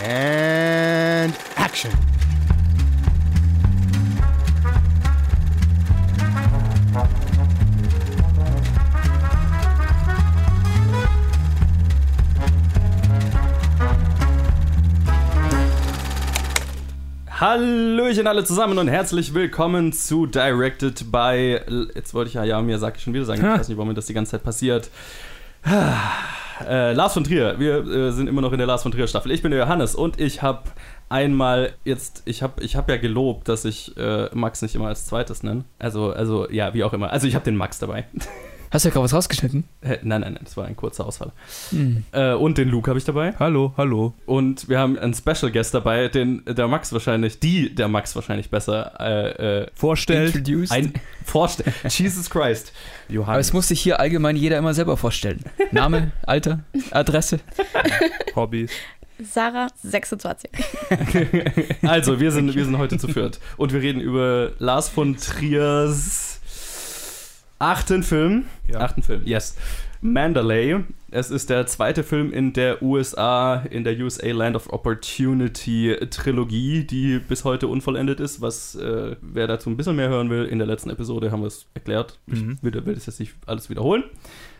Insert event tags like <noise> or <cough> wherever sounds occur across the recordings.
And action. Hallöchen alle zusammen und herzlich willkommen zu Directed by. Jetzt wollte ich ja, ja, mir sag ich schon wieder sagen, ich weiß nicht, warum mir das die ganze Zeit passiert. Äh, Lars von Trier, wir äh, sind immer noch in der Lars von Trier Staffel. Ich bin der Johannes und ich habe einmal jetzt, ich habe ich hab ja gelobt, dass ich äh, Max nicht immer als zweites nenne. Also, also ja, wie auch immer. Also ich habe den Max dabei. <laughs> Hast du ja gerade was rausgeschnitten? Äh, nein, nein, nein, das war ein kurzer Ausfall. Mhm. Äh, und den Luke habe ich dabei. Hallo, hallo. Und wir haben einen Special Guest dabei, den der Max wahrscheinlich, die der Max wahrscheinlich besser äh, äh vorstellt. Introduced. Ein, vorstellt. <laughs> Jesus Christ. Johannes. Aber es muss sich hier allgemein jeder immer selber vorstellen. Name, <laughs> Alter, Adresse, Hobbys. Sarah, 26. <laughs> also, wir sind, wir sind heute zu viert. Und wir reden über Lars von Triers achten Film. Ja. Achten Film, yes. Mandalay. Es ist der zweite Film in der USA, in der USA Land of Opportunity Trilogie, die bis heute unvollendet ist. Was, äh, wer dazu ein bisschen mehr hören will, in der letzten Episode haben wir es erklärt. Mhm. Ich will, will das jetzt nicht alles wiederholen.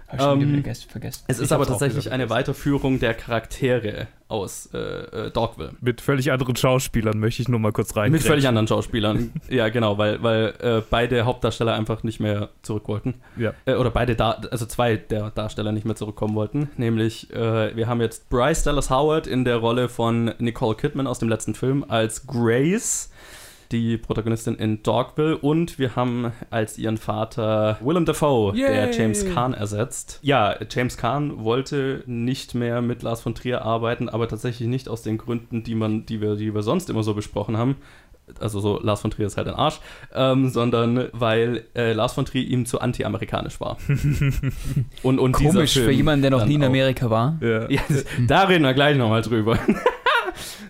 Hab ich ähm, vergessen. Es ist aber tatsächlich eine Weiterführung der Charaktere aus äh, äh, Dogville. Mit völlig anderen Schauspielern möchte ich nur mal kurz rein. Mit völlig anderen Schauspielern. <laughs> ja, genau, weil, weil äh, beide Hauptdarsteller einfach nicht mehr zurück wollten. Ja. Äh, oder beide, da also zwei der Darsteller nicht mehr zurückkommen wollten. Nämlich, äh, wir haben jetzt Bryce Dallas Howard in der Rolle von Nicole Kidman aus dem letzten Film als Grace die Protagonistin in Dogville und wir haben als ihren Vater Willem Dafoe, Yay. der James Kahn ersetzt. Ja, James Kahn wollte nicht mehr mit Lars von Trier arbeiten, aber tatsächlich nicht aus den Gründen, die man, die wir, die wir sonst immer so besprochen haben. Also so Lars von Trier ist halt ein Arsch, ähm, sondern weil äh, Lars von Trier ihm zu anti-amerikanisch war. <laughs> und, und Komisch für jemanden, der noch nie in Amerika auch. war. Ja. ja <laughs> da reden wir gleich nochmal drüber <laughs>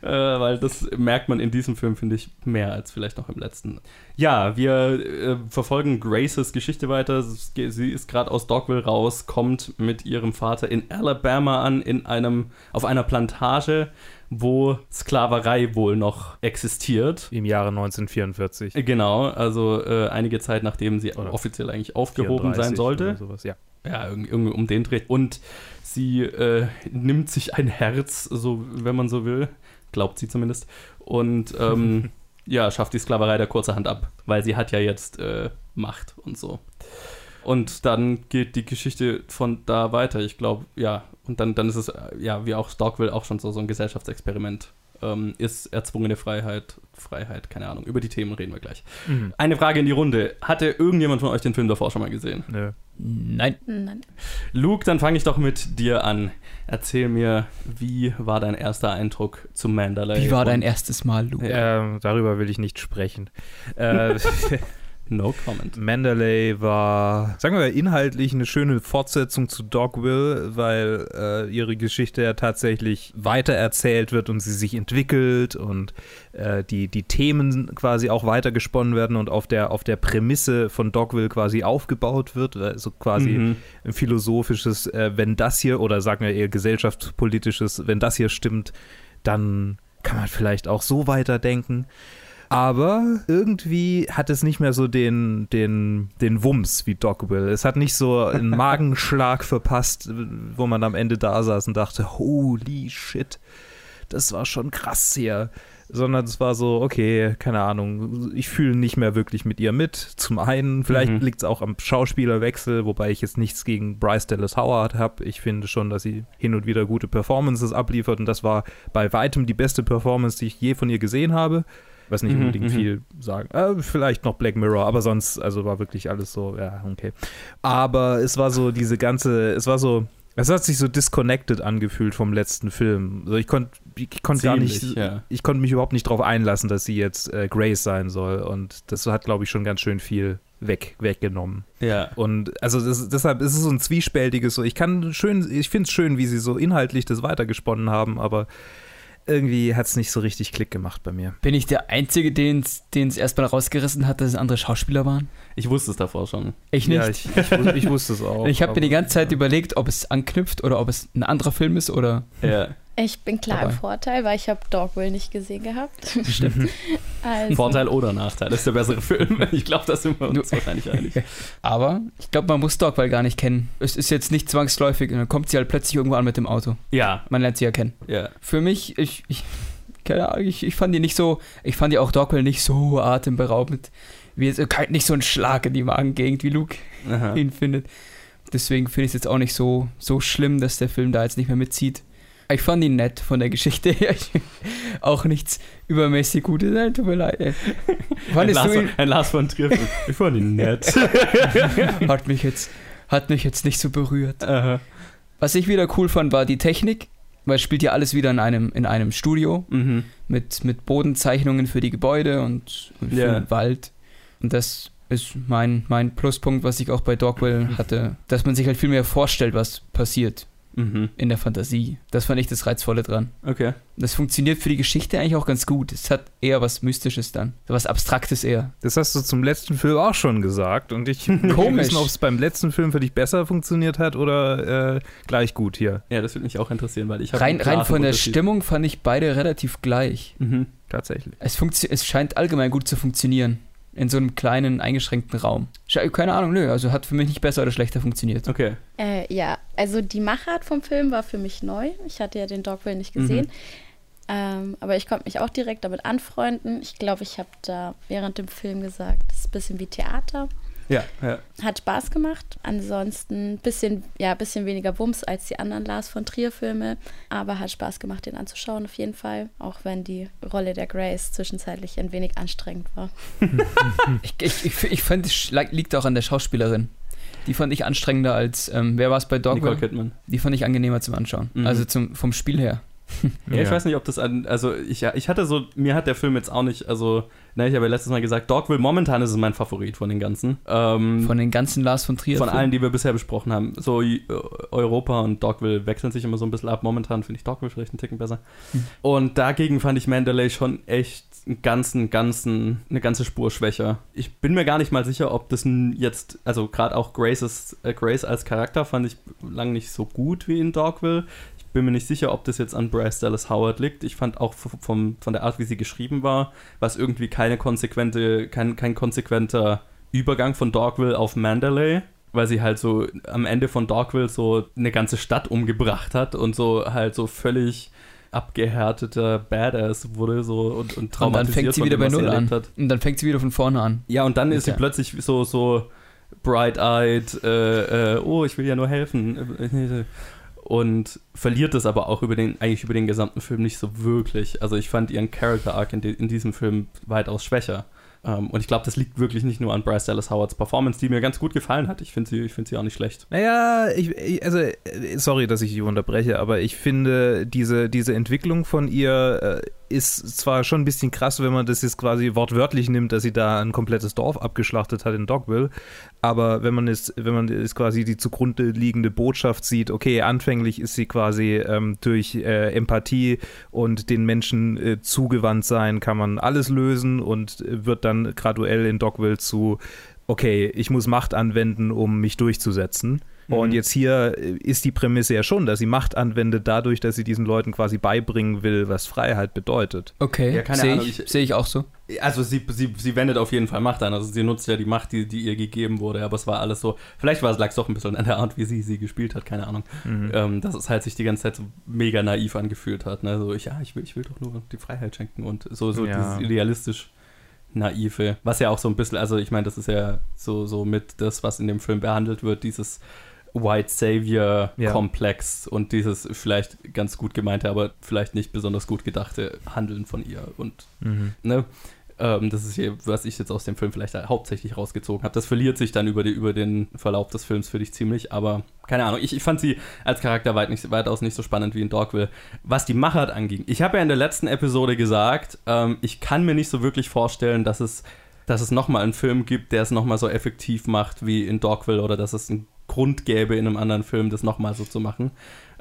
äh, weil das merkt man in diesem Film, finde ich, mehr als vielleicht noch im letzten. Ja, wir äh, verfolgen Graces Geschichte weiter. Sie ist gerade aus Dogville raus, kommt mit ihrem Vater in Alabama an, in einem, auf einer Plantage wo Sklaverei wohl noch existiert. Im Jahre 1944. Genau, also äh, einige Zeit nachdem sie Oder offiziell eigentlich aufgehoben sein sollte. Sowas, ja. Ja, irgendwie um den Dreh. Und sie äh, nimmt sich ein Herz, so wenn man so will, glaubt sie zumindest. Und ähm, <laughs> ja, schafft die Sklaverei der kurzerhand ab, weil sie hat ja jetzt äh, Macht und so. Und dann geht die Geschichte von da weiter. Ich glaube, ja, und dann, dann ist es, äh, ja, wie auch Dogville auch schon so, so ein Gesellschaftsexperiment. Ähm, ist erzwungene Freiheit, Freiheit, keine Ahnung. Über die Themen reden wir gleich. Mhm. Eine Frage in die Runde. Hatte irgendjemand von euch den Film davor schon mal gesehen? Nö. Nein. Nein. Luke, dann fange ich doch mit dir an. Erzähl mir, wie war dein erster Eindruck zu Mandalay? Wie war dein erstes Mal, Luke? Äh, darüber will ich nicht sprechen. Äh, <laughs> <laughs> No comment. Mandalay war, sagen wir mal, inhaltlich eine schöne Fortsetzung zu Dogville, weil äh, ihre Geschichte ja tatsächlich weitererzählt wird und sie sich entwickelt und äh, die, die Themen quasi auch weitergesponnen werden und auf der, auf der Prämisse von Dogville quasi aufgebaut wird. Also quasi mhm. ein philosophisches, äh, wenn das hier, oder sagen wir eher gesellschaftspolitisches, wenn das hier stimmt, dann kann man vielleicht auch so weiterdenken. Aber irgendwie hat es nicht mehr so den, den, den Wumms wie Doc Will. Es hat nicht so einen <laughs> Magenschlag verpasst, wo man am Ende da saß und dachte, holy shit, das war schon krass hier. Sondern es war so, okay, keine Ahnung, ich fühle nicht mehr wirklich mit ihr mit. Zum einen, vielleicht mhm. liegt es auch am Schauspielerwechsel, wobei ich jetzt nichts gegen Bryce Dallas Howard habe. Ich finde schon, dass sie hin und wieder gute Performances abliefert und das war bei weitem die beste Performance, die ich je von ihr gesehen habe was nicht mhm, unbedingt mhm, viel sagen. Äh, vielleicht noch Black Mirror, aber sonst, also war wirklich alles so, ja, okay. Aber es war so diese ganze, es war so, es hat sich so disconnected angefühlt vom letzten Film. Also ich konnte ich konnte gar nicht, ja. ich konnte mich überhaupt nicht darauf einlassen, dass sie jetzt äh, Grace sein soll. Und das hat, glaube ich, schon ganz schön viel weg, weggenommen. Ja. Und also das, deshalb ist es so ein zwiespältiges, so ich kann schön, ich finde es schön, wie sie so inhaltlich das weitergesponnen haben, aber irgendwie hat es nicht so richtig Klick gemacht bei mir. Bin ich der Einzige, den es erstmal rausgerissen hat, dass es andere Schauspieler waren? Ich wusste es davor schon. Ich nicht. Ja, ich, ich, ich wusste es <laughs> auch. Ich habe mir die ganze Zeit überlegt, ob es anknüpft oder ob es ein anderer Film ist oder. Ja. Ich bin klar Dabei. im Vorteil, weil ich habe Dogville nicht gesehen gehabt. <laughs> Stimmt. <laughs> Also, Vorteil oder Nachteil, das ist der bessere Film. <laughs> Ich glaube, da sind wir uns Du- wahrscheinlich einig. Aber ich glaube, man muss Dogville gar nicht kennen. Es ist jetzt nicht zwangsläufig und dann kommt sie halt plötzlich irgendwo an mit dem Auto. Ja, Man lernt sie ja kennen. ja. Für mich, ich, ich, keine Ahnung, ich, ich fand die nicht so, ich fand die auch Dogville nicht so atemberaubend, wie jetzt, kein- nicht so ein Schlag in die Magengegend, wie Luke Aha. ihn findet. Deswegen finde ich es jetzt auch nicht so, so schlimm, dass der Film da jetzt nicht mehr mitzieht. Ich fand ihn nett von der Geschichte her. <laughs> auch nichts übermäßig Gutes. Nein, tut mir leid. ey. Ein Fandest Lars, ihn? ein Lars von Trier. Ich fand ihn nett. <laughs> Hat mich jetzt, hat mich jetzt nicht so berührt. Aha. Was ich wieder cool fand, war die Technik, weil es spielt ja alles wieder in einem, in einem Studio Mhm. mit, mit Bodenzeichnungen für die Gebäude und, und für Ja. den Wald. Und das ist mein, mein Pluspunkt, was ich auch bei Dogville hatte, dass man sich halt viel mehr vorstellt, was passiert Mhm. in der Fantasie. Das fand ich das Reizvolle dran. Okay. Das funktioniert für die Geschichte eigentlich auch ganz gut. Es hat eher was Mystisches dann. Was Abstraktes eher. Das hast du zum letzten Film auch schon gesagt. Und ich <laughs> Komisch. wissen, ob es beim letzten Film für dich besser funktioniert hat oder äh, gleich gut hier. Ja, das würde mich auch interessieren, weil ich habe Rein, rein von der. Stimmung fand ich beide relativ gleich. Mhm. Tatsächlich. Es, es scheint allgemein gut zu funktionieren. In so einem kleinen, eingeschränkten Raum. Keine Ahnung, nö. Also hat für mich nicht besser oder schlechter funktioniert. Okay. äh, ja, also die Machart vom Film war für mich neu. Ich hatte ja den Dogville nicht gesehen. Mhm. Ähm, aber ich konnte mich auch direkt damit anfreunden. Ich glaube, ich habe da während dem Film gesagt, es ist ein bisschen wie Theater. Ja, ja. Hat Spaß gemacht. Ansonsten ein bisschen, ja, bisschen weniger Wumms als die anderen Lars von Trier-Filme. Aber hat Spaß gemacht, den anzuschauen, auf jeden Fall. Auch wenn die Rolle der Grace zwischenzeitlich ein wenig anstrengend war. <laughs> Ich, ich, ich, ich fand, es liegt auch an der Schauspielerin. Die fand ich anstrengender als, ähm, wer war es bei Nicole Dogville? Kidman. Die fand ich angenehmer zum Anschauen. Mhm. Also zum, vom Spiel her. Ja, ich weiß nicht, ob das an, also ich, ja, ich hatte so, mir hat der Film jetzt auch nicht, also, ne, ich habe ja letztes Mal gesagt, Dogville, momentan ist es mein Favorit von den ganzen. Ähm, Von den ganzen Lars von Trier. von allen, die wir bisher besprochen haben. So äh, Europa und Dogville wechseln sich immer so ein bisschen ab. Momentan finde ich Dogville vielleicht einen Ticken besser. Hm. Und dagegen fand ich Mandalay schon echt einen ganzen, ganzen, eine ganze Spur schwächer. Ich bin mir gar nicht mal sicher, ob das jetzt, also gerade auch Grace's, äh, Grace als Charakter fand ich lang nicht so gut wie in Dogville. Ich bin mir nicht sicher, ob das jetzt an Bryce Dallas Howard liegt. Ich fand auch vom, von der Art, wie sie geschrieben war, was irgendwie keine konsequente, kein, kein konsequenter Übergang von Dogville auf Mandalay, weil sie halt so am Ende von Dogville so eine ganze Stadt umgebracht hat und so halt so völlig abgehärteter Badass wurde so und, und Und dann traumatisiert fängt sie wieder bei sie Null an. Hat. Und dann fängt sie wieder von vorne an. Ja, und dann ist sie Okay. plötzlich so, so bright-eyed, äh, äh, oh, ich will ja nur helfen. Und verliert es aber auch über den, eigentlich über den gesamten Film nicht so wirklich. Also ich fand ihren Character-Arc in, in diesem Film weitaus schwächer. Ähm, und ich glaube, das liegt wirklich nicht nur an Bryce Dallas Howards Performance, die mir ganz gut gefallen hat. Ich finde sie, find sie auch nicht schlecht. Naja, ich, also, äh, sorry, dass ich die unterbreche, aber ich finde, diese, diese Entwicklung von ihr äh, ist zwar schon ein bisschen krass, wenn man das jetzt quasi wortwörtlich nimmt, dass sie da ein komplettes Dorf abgeschlachtet hat in Dogville, aber wenn man es, wenn man es quasi die zugrunde liegende Botschaft sieht, okay, anfänglich ist sie quasi ähm, durch äh, Empathie und den Menschen äh, zugewandt sein, kann man alles lösen und wird dann graduell in Dogville zu okay, ich muss Macht anwenden, um mich durchzusetzen. Und Mhm. jetzt hier äh, ist die Prämisse ja schon, dass sie Macht anwendet dadurch, dass sie diesen Leuten quasi beibringen will, was Freiheit bedeutet. Okay, Ja, keine sehe Ahnung, ich, ich- seh ich auch so. Also sie, sie, sie wendet auf jeden Fall Macht an. Also sie nutzt ja die Macht, die, die ihr gegeben wurde. Aber es war alles so. Vielleicht war es lag es doch ein bisschen an der Art, wie sie sie gespielt hat. Keine Ahnung. Mhm. Ähm, dass es halt sich die ganze Zeit so mega naiv angefühlt hat. Ne? So, ich, ja, ich will, ich will doch nur die Freiheit schenken und so, so Ja. dieses idealistisch naive. Was ja auch so ein bisschen, also ich meine, das ist ja so, so mit das, was in dem Film behandelt wird, dieses White Savior Ja. Komplex und dieses vielleicht ganz gut gemeinte, aber vielleicht nicht besonders gut gedachte Handeln von ihr und Mhm. ne? Ähm, das ist hier, was ich jetzt aus dem Film vielleicht hauptsächlich rausgezogen habe. Das verliert sich dann über, die, über den Verlauf des Films für dich ziemlich, aber keine Ahnung. Ich, ich fand sie als Charakter weit nicht, weitaus nicht so spannend wie in Dogville. Was die Machart anging, ich habe ja in der letzten Episode gesagt, ähm, ich kann mir nicht so wirklich vorstellen, dass es, dass es nochmal einen Film gibt, der es nochmal so effektiv macht wie in Dogville oder dass es einen Grund gäbe, in einem anderen Film das nochmal so zu machen.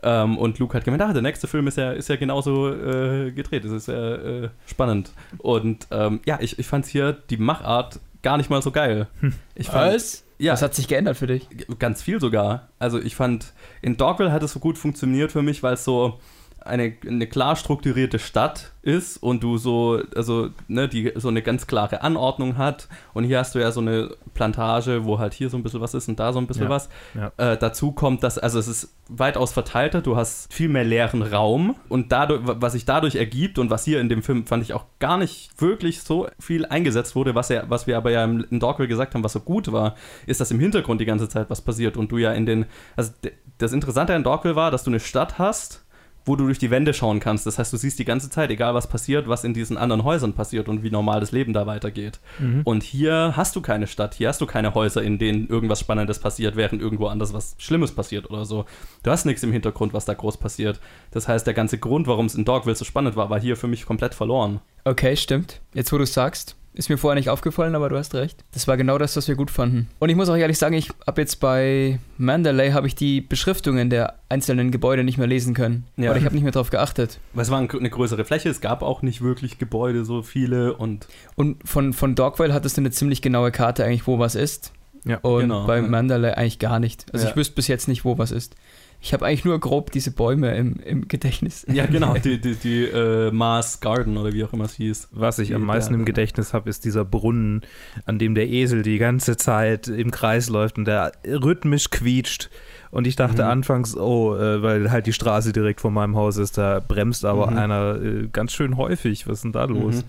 Ähm, und Luke hat gemeint, ah, der nächste Film ist ja, ist ja genauso äh, gedreht. Das ist ja äh, spannend. Und ähm, ja, ich, ich fand hier die Machart gar nicht mal so geil. Ich fand, Was? Ja, Was hat sich geändert für dich? ganz viel sogar. Also ich fand, in Dogville hat es so gut funktioniert für mich, weil es so, eine, eine klar strukturierte Stadt ist und du so, also, ne, die so eine ganz klare Anordnung hat. Und hier hast du ja so eine Plantage, wo halt hier so ein bisschen was ist und da so ein bisschen Ja, was. ja. Äh, dazu kommt, dass, also es ist weitaus verteilter, du hast viel mehr leeren Raum und dadurch, was sich dadurch ergibt und was hier in dem Film fand ich auch gar nicht wirklich so viel eingesetzt wurde, was, er, was wir aber ja im, in Dogville gesagt haben, was so gut war, ist, dass im Hintergrund die ganze Zeit was passiert und du ja in den, also das Interessante an Dogville war, dass du eine Stadt hast, wo du durch die Wände schauen kannst. Das heißt, du siehst die ganze Zeit, egal was passiert, was in diesen anderen Häusern passiert und wie normal das Leben da weitergeht. Und hier hast du keine Stadt, hier hast du keine Häuser, in denen irgendwas Spannendes passiert, während irgendwo anders was Schlimmes passiert oder so. Du hast nichts im Hintergrund, was da groß passiert. Das heißt, der ganze Grund, warum es in Dogville so spannend war, war hier für mich komplett verloren. Okay, stimmt. Jetzt, wo du sagst, ist mir vorher nicht aufgefallen, aber du hast recht. Das war genau das, was wir gut fanden. Und ich muss auch ehrlich sagen, ich habe jetzt bei Mandalay habe ich die Beschriftungen der einzelnen Gebäude nicht mehr lesen können. Ja. Oder ich habe nicht mehr drauf geachtet. Weil es war ein- eine größere Fläche, es gab auch nicht wirklich Gebäude, so viele und Und von, von Dogville hattest du eine ziemlich genaue Karte eigentlich, wo was ist. Ja, Und genau, bei. Mandalay eigentlich gar nicht. Also Ja. ich wüsste bis jetzt nicht, wo was ist. Ich habe eigentlich nur grob diese Bäume im, im Gedächtnis. ja genau, <laughs> die, die, die äh, Mars Garden oder wie auch immer es hieß. Was ich Die- am meisten der- im Gedächtnis habe, ist dieser Brunnen, an dem der Esel die ganze Zeit im Kreis läuft und der rhythmisch quietscht. Und ich dachte Mhm. anfangs, oh, äh, weil halt die Straße direkt vor meinem Haus ist, da bremst aber Mhm. einer äh, ganz schön häufig. Was ist denn da los? Mhm.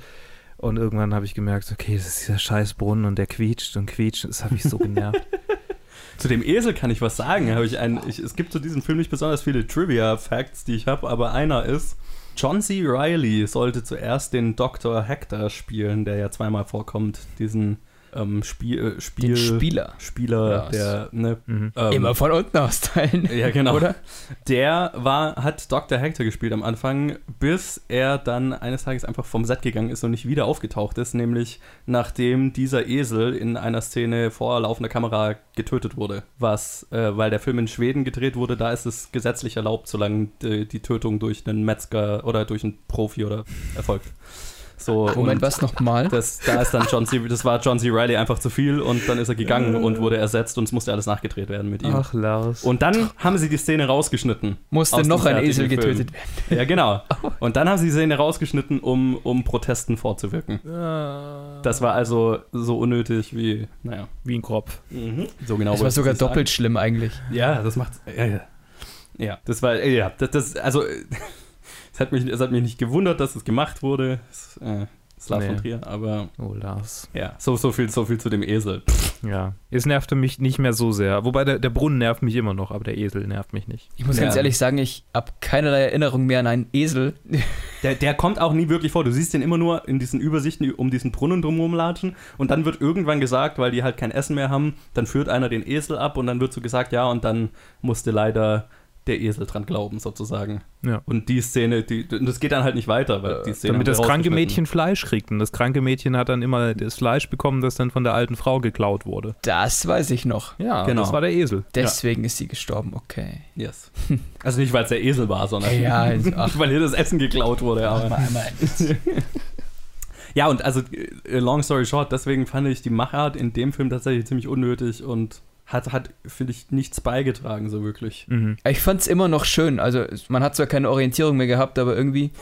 Und irgendwann habe ich gemerkt, okay, das ist dieser scheiß Brunnen und der quietscht und quietscht. Das habe ich so <laughs> genervt. Zu dem Esel kann ich was sagen. Ich ein, ich, es gibt zu diesem Film nicht besonders viele Trivia-Facts, die ich habe, aber einer ist, John C. Reilly sollte zuerst den Dr. Hector spielen, der ja zweimal vorkommt, diesen ähm, Spiel, äh, Spiel, Spieler. Spieler, Ja, der, ne, Mhm. ähm, Immer von unten austeilen. Ja, genau. Oder? Der war, hat Dr. Hector gespielt am Anfang, bis er dann eines Tages einfach vom Set gegangen ist und nicht wieder aufgetaucht ist, nämlich nachdem dieser Esel in einer Szene vor laufender Kamera getötet wurde. Was, äh, weil der Film in Schweden gedreht wurde, da ist es gesetzlich erlaubt, solange die, die Tötung durch einen Metzger oder durch einen Profi oder erfolgt. So, Moment, und was nochmal? das, da ist dann John C. Das war John C. Reilly einfach zu viel und dann ist er gegangen und wurde ersetzt und es musste alles nachgedreht werden mit ihm. Ach, Lars. Und dann haben sie die Szene rausgeschnitten. Musste noch ein Esel Film. getötet werden. Ja, genau. <laughs> Und dann haben sie die Szene rausgeschnitten, um, um Protesten vorzuwirken. Ah. Das war also so unnötig wie, naja. wie ein Kropf. So genau Das war sogar nicht sagen. doppelt schlimm eigentlich. Ja, das macht. Ja, ja. Ja, das war. Ja, das, das also. Es hat, mich, es hat mich nicht gewundert, dass es gemacht wurde. Es, äh, es lag Nee. von Trier, aber Oh, Lars. ja, so, so, viel, so viel zu dem Esel. Ja. Es nervte mich nicht mehr so sehr. Wobei der, der Brunnen nervt mich immer noch, aber der Esel nervt mich nicht. Ich muss Ja. ganz ehrlich sagen, ich habe keinerlei Erinnerung mehr an einen Esel. <laughs> Der, der kommt auch nie wirklich vor. Du siehst den immer nur in diesen Übersichten um diesen Brunnen drumherum latschen und dann wird irgendwann gesagt, weil die halt kein Essen mehr haben, dann führt einer den Esel ab und dann wird so gesagt, ja, und dann musste leider der Esel dran glauben, sozusagen. Ja. Und die Szene, die, das geht dann halt nicht weiter, weil die Szene. Damit das kranke. Mädchen Fleisch kriegt. Und das kranke Mädchen hat dann immer das Fleisch bekommen, das dann von der alten Frau geklaut wurde. Das weiß ich noch. Ja, Genau. das war der Esel. Deswegen ist sie gestorben, okay. Yes. Also nicht, weil es der Esel war, sondern Ja, also, <laughs> weil ihr das Essen geklaut wurde. Aber. einmal. Ja, und also, äh, long story short, deswegen fand ich die Machart in dem Film tatsächlich ziemlich unnötig und hat, hat finde ich, nichts beigetragen, so wirklich. Mhm. Ich fand es immer noch schön. Also man hat zwar keine Orientierung mehr gehabt, aber irgendwie. <laughs>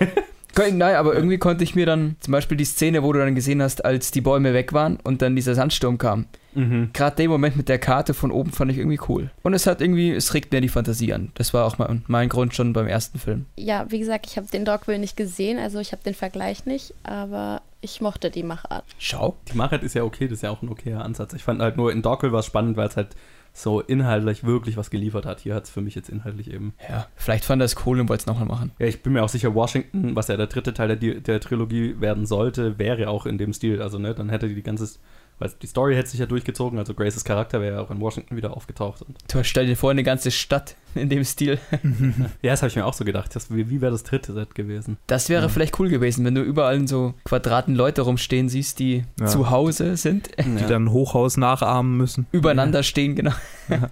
Nein, aber irgendwie konnte ich mir dann zum Beispiel die Szene, wo du dann gesehen hast, als die Bäume weg waren und dann dieser Sandsturm kam. Mhm. Gerade den Moment mit der Karte von oben fand ich irgendwie cool. Und es hat irgendwie, es regt mir die Fantasie an. Das war auch mein, mein Grund schon beim ersten Film. Ja, wie gesagt, ich habe den Dogville nicht gesehen, also ich habe den Vergleich nicht, aber ich mochte die Machart. Schau. Die Machart ist ja okay, das ist ja auch ein okayer Ansatz. Ich fand halt nur in Dogville war es spannend, weil es halt so inhaltlich wirklich was geliefert hat. Hier hat es für mich jetzt inhaltlich eben. Ja, vielleicht fand er es cool und wollte es nochmal machen. Ja, ich bin mir auch sicher, Washington, was ja der dritte Teil der, der Trilogie werden sollte, wäre auch in dem Stil. Also, ne, dann hätte die ganze, weil die Story hätte sich ja durchgezogen, also Graces Charakter wäre ja auch in Washington wieder aufgetaucht. Und Du stell dir vor, eine ganze Stadt in dem Stil. <laughs> ja, das habe ich mir auch so gedacht. Das, wie wie wäre das dritte Set gewesen? Das wäre Ja. vielleicht cool gewesen, wenn du überall in so Quadraten Leute rumstehen siehst, die Ja. zu Hause sind, Die dann ein Hochhaus nachahmen müssen. übereinander stehen, genau.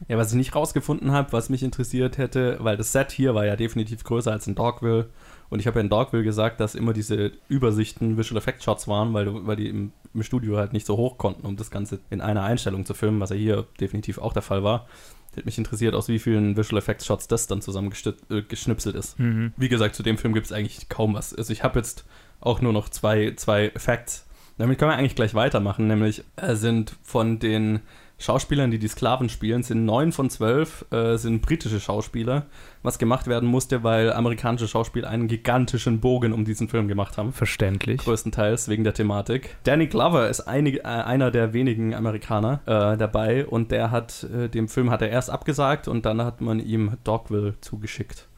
Ja, was ich nicht rausgefunden habe, was mich interessiert hätte, weil das Set hier war ja definitiv größer als in Dogville Und ich habe ja in Dogville gesagt, dass immer diese Übersichten Visual Effect Shots waren, weil, weil die im, im Studio halt nicht so hoch konnten, um das Ganze in einer Einstellung zu filmen, was ja hier definitiv auch der Fall war. Hätte mich interessiert, aus wie vielen Visual Effects Shots das dann zusammengeschnipselt ist. Mhm. Wie gesagt, zu dem Film gibt es eigentlich kaum was. Also ich habe jetzt auch nur noch zwei, zwei Facts. Damit können wir eigentlich gleich weitermachen, nämlich äh, sind von den Schauspielern, die die Sklaven spielen, sind neun von zwölf äh, sind britische Schauspieler, was gemacht werden musste, weil amerikanische Schauspieler einen gigantischen Bogen um diesen Film gemacht haben. Verständlich. Größtenteils wegen der Thematik. Danny Glover ist einig, äh, einer der wenigen Amerikaner äh, dabei und der hat, äh, dem Film hat er erst abgesagt und dann hat man ihm Dogville zugeschickt.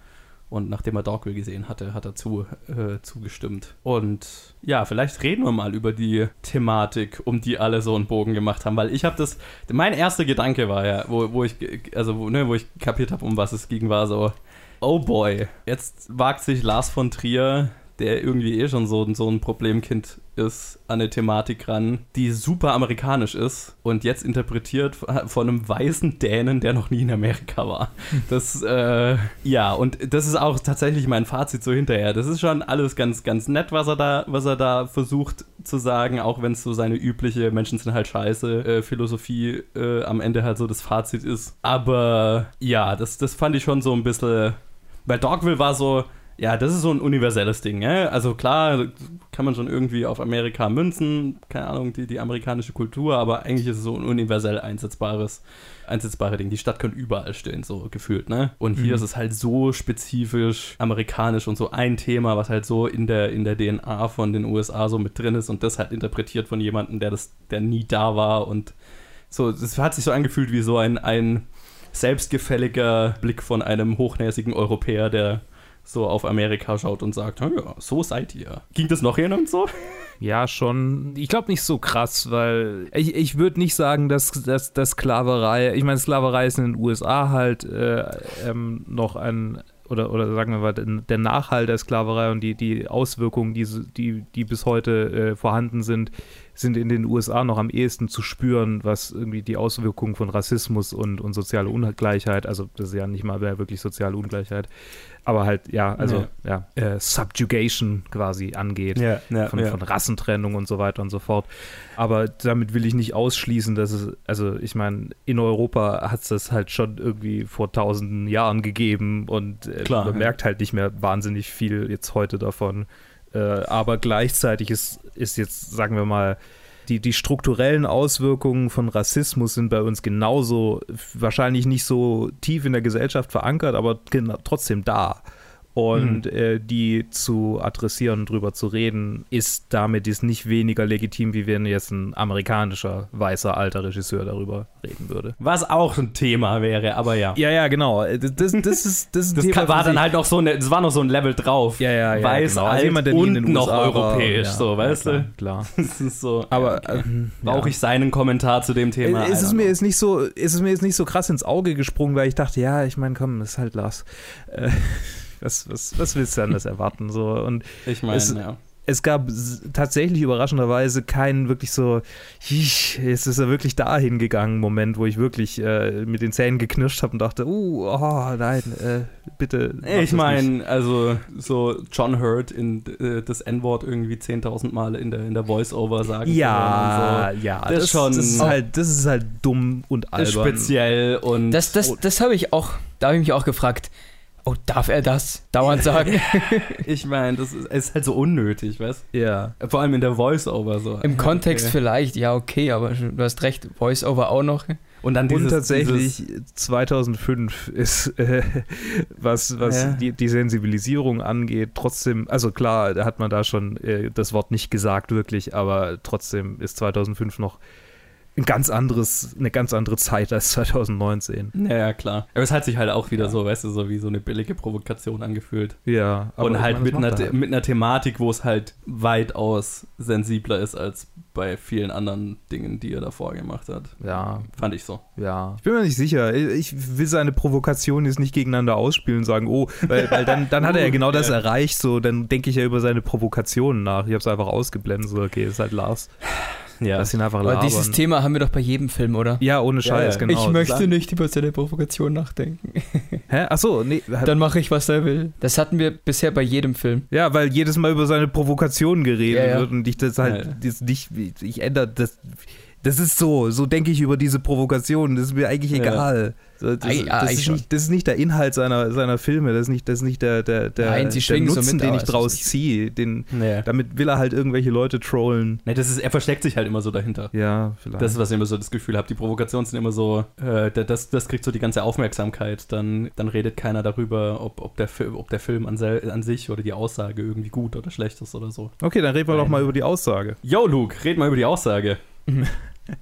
Und nachdem er Dogville gesehen hatte, hat er zu, äh, zugestimmt. Und ja, vielleicht reden wir mal über die Thematik, um die alle so einen Bogen gemacht haben, weil ich habe das, mein erster Gedanke war ja, wo, wo ich, also wo, ne, wo ich kapiert habe, um was es ging, war so, oh boy, jetzt wagt sich Lars von Trier der irgendwie eh schon so, so ein Problemkind ist, an eine Thematik ran, die super amerikanisch ist und jetzt interpretiert von einem weißen Dänen, der noch nie in Amerika war. <laughs> Das, äh, ja, und das ist auch tatsächlich mein Fazit so hinterher. Das ist schon alles ganz, ganz nett, was er da, was er da versucht zu sagen, auch wenn es so seine übliche Menschen sind halt scheiße äh, Philosophie äh, am Ende halt so das Fazit ist. Aber ja, das, das fand ich schon so ein bisschen, weil Dogville war so, ja, das ist so ein universelles Ding. Ja? Also klar, kann man schon irgendwie auf Amerika münzen, keine Ahnung, die, die amerikanische Kultur, aber eigentlich ist es so ein universell einsetzbares, einsetzbare Ding. Die Stadt könnte überall stehen, so gefühlt. Ne? Und hier Mhm. ist es halt so spezifisch amerikanisch und so ein Thema, was halt so in der, in der DNA von den USA so mit drin ist und das halt interpretiert von jemandem, der das, der nie da war und so, das hat sich so angefühlt wie so ein, ein selbstgefälliger Blick von einem hochnäsigen Europäer, der so auf Amerika schaut und sagt, "Ja, so seid ihr. Ging das noch jemand so? Ja, schon. Ich glaube nicht so krass, weil ich, ich würde nicht sagen, dass, dass, dass Sklaverei, ich meine, Sklaverei ist in den USA halt äh, ähm, noch ein, oder, oder sagen wir mal, der Nachhall der Sklaverei und die, die Auswirkungen, die, die, die bis heute äh, vorhanden sind, sind in den USA noch am ehesten zu spüren, was irgendwie die Auswirkungen von Rassismus und, und soziale Ungleichheit, also das ist ja nicht mal mehr wirklich soziale Ungleichheit, aber halt, ja, also ja, äh, Subjugation quasi angeht Ja, ja, von, von Rassentrennung und so weiter und so fort. Aber damit will ich nicht ausschließen, dass es, also ich meine, in Europa hat es das halt schon irgendwie vor tausenden Jahren gegeben und äh, Klar, man ja. merkt halt nicht mehr wahnsinnig viel jetzt heute davon. Äh, aber gleichzeitig ist, ist jetzt, sagen wir mal, die, die strukturellen Auswirkungen von Rassismus sind bei uns genauso, wahrscheinlich nicht so tief in der Gesellschaft verankert, aber trotzdem da. Und äh, die zu adressieren und drüber zu reden, ist damit ist nicht weniger legitim, wie wenn jetzt ein amerikanischer weißer alter Regisseur darüber reden würde. Was auch ein Thema wäre, aber ja. Ja, ja, genau. Das, das, ist das, ist Das Thema war dann halt noch so, eine, das war noch so ein Level drauf. ja, ja, ja, Weiß, genau. Also alt jemand, und noch USA war, europäisch, ja, so, weißt ja, du? klar, Klar. <laughs> Das ist so. Aber okay. ähm, brauche ich seinen Kommentar zu dem Thema? Ist es mir jetzt nicht so, ist es mir jetzt nicht so krass ins Auge gesprungen, weil ich dachte, ja, ich meine, komm, das ist halt Lars. Äh, <laughs> was, was, was willst du anders erwarten? So und Ich meine, es- ja. es gab tatsächlich überraschenderweise keinen wirklich so, "Hisch, jetzt ist er wirklich dahin gegangen Moment, wo ich wirklich äh, mit den Zähnen geknirscht habe und dachte, uh, oh nein, äh, bitte. mach das Ich nicht." meine, also so John Hurt in äh, das N-Wort irgendwie 10.000 Mal in der, in der Voice-Over sagen. ja, hören ja, Das ist schon- das ist halt, das ist halt dumm und so. albern. Ist speziell und Das, das, das habe ich auch, da habe ich mich auch gefragt, oh, darf er das dauernd sagen? <laughs> ich meine, das ist, ist halt so unnötig, weißt Ja. Vor allem in der Voice-Over so. Im Kontext Okay. vielleicht, ja, okay, aber du hast recht, Voice-Over auch noch. Und dann dieses, und tatsächlich Dieses, 2005 ist, <laughs> äh, was, was Ja. die, die Sensibilisierung angeht, trotzdem, also klar, da hat man da schon äh, das Wort nicht gesagt wirklich, aber trotzdem ist 2005 noch ein ganz anderes, eine ganz andere Zeit als 2019. ja, ja, klar. Aber es hat sich halt auch wieder Ja. so, weißt du, so wie so eine billige Provokation angefühlt. Ja, aber und halt meine, mit, einer, er halt. mit einer Thematik, wo es halt weitaus sensibler ist als bei vielen anderen Dingen, die er davor gemacht hat. Ja, Fand ich so. ja. Ich bin mir nicht sicher. Ich will seine Provokation jetzt nicht gegeneinander ausspielen und sagen, oh, weil, weil dann, dann hat er ja <laughs> genau das Ja. erreicht, so, dann denke ich ja über seine Provokationen nach. Ich habe es einfach ausgeblendet, so, okay, ist halt Lars. Ja. Lass ihn einfach Aber labern. dieses Thema haben wir doch bei jedem Film, oder? Ja, ohne Scheiß, ja. genau. ich möchte sagen. nicht über seine Provokation nachdenken. <laughs> Hä? Achso, nee. Dann mache ich, was er will. Das hatten wir bisher bei jedem Film. Ja, weil jedes Mal über seine Provokationen geredet Ja, ja. wird und ich das halt Ja. das nicht, ich ändere das. Das ist so, so denke ich über diese Provokationen. Das ist mir eigentlich Ja. egal. So, das, ja, das, eigentlich ist nicht, das ist nicht der Inhalt seiner, seiner Filme. Das ist nicht, das ist nicht der, der, der, Nein, der schwingen so Nutzen, mit, den ich draus ziehe. Nee. damit will er halt irgendwelche Leute trollen. Nee, das ist, er versteckt sich halt immer so dahinter. Ja, vielleicht. Das ist, was ich immer so das Gefühl habe. Die Provokationen sind immer so, äh, das, das kriegt so die ganze Aufmerksamkeit. Dann, dann redet keiner darüber, ob, ob, der, ob der Film an, an sich oder die Aussage irgendwie gut oder schlecht ist oder so. okay, dann reden wir doch mal über die Aussage. Yo, Luke, red mal über die Aussage. <laughs> <laughs>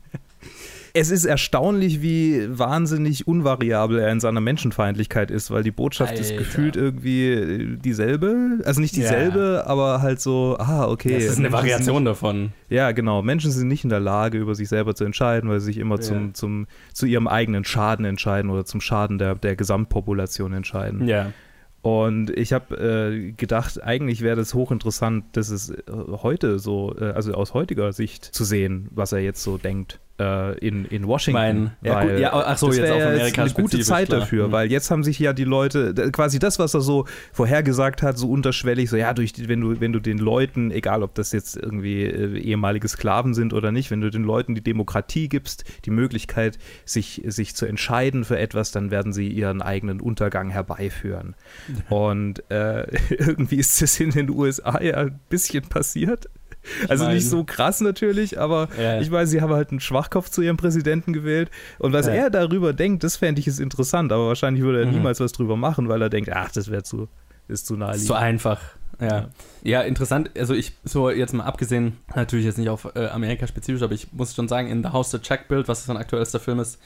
Es ist erstaunlich, wie wahnsinnig unvariabel er in seiner Menschenfeindlichkeit ist, weil die Botschaft ist Alter. gefühlt irgendwie äh, dieselbe. Also nicht Ja. dieselbe, aber halt so, ah, okay. das ist eine Menschen Variation davon. Sind, ja, genau. Menschen sind nicht in der Lage, über sich selber zu entscheiden, weil sie sich immer Ja. zum, zum, zu ihrem eigenen Schaden entscheiden oder zum Schaden der, der Gesamtpopulation entscheiden. Ja. Und ich habe äh, gedacht, eigentlich wäre das hochinteressant, das ist äh, heute so, äh, also aus heutiger Sicht zu sehen, was er jetzt so denkt äh, in, in Washington. Mein- ja, gut, ja, ach so, das jetzt auf Amerika eine gute Zeit klar. dafür, Mhm. weil jetzt haben sich ja die Leute, quasi das, was er so vorhergesagt hat, so unterschwellig, so ja, durch die, wenn du, wenn du den Leuten, egal ob das jetzt irgendwie äh, ehemalige Sklaven sind oder nicht, wenn du den Leuten die Demokratie gibst, die Möglichkeit, sich, sich zu entscheiden für etwas, dann werden sie ihren eigenen Untergang herbeiführen. Und äh, <laughs> irgendwie ist das in den USA ja ein bisschen passiert. Also nicht so krass natürlich, aber Ja. ich weiß, sie haben halt einen Schwachkopf zu ihrem Präsidenten gewählt. Und was Ja. er darüber denkt, das fände ich ist interessant, aber wahrscheinlich würde er Mhm. niemals was drüber machen, weil er denkt, ach, das wäre zu, ist zu naheliegend. so einfach. Ja. ja, interessant. Also ich, so jetzt mal abgesehen, natürlich jetzt nicht auf äh, Amerika spezifisch, aber ich muss schon sagen, in The House the Check Build, was sein aktuellster Film ist,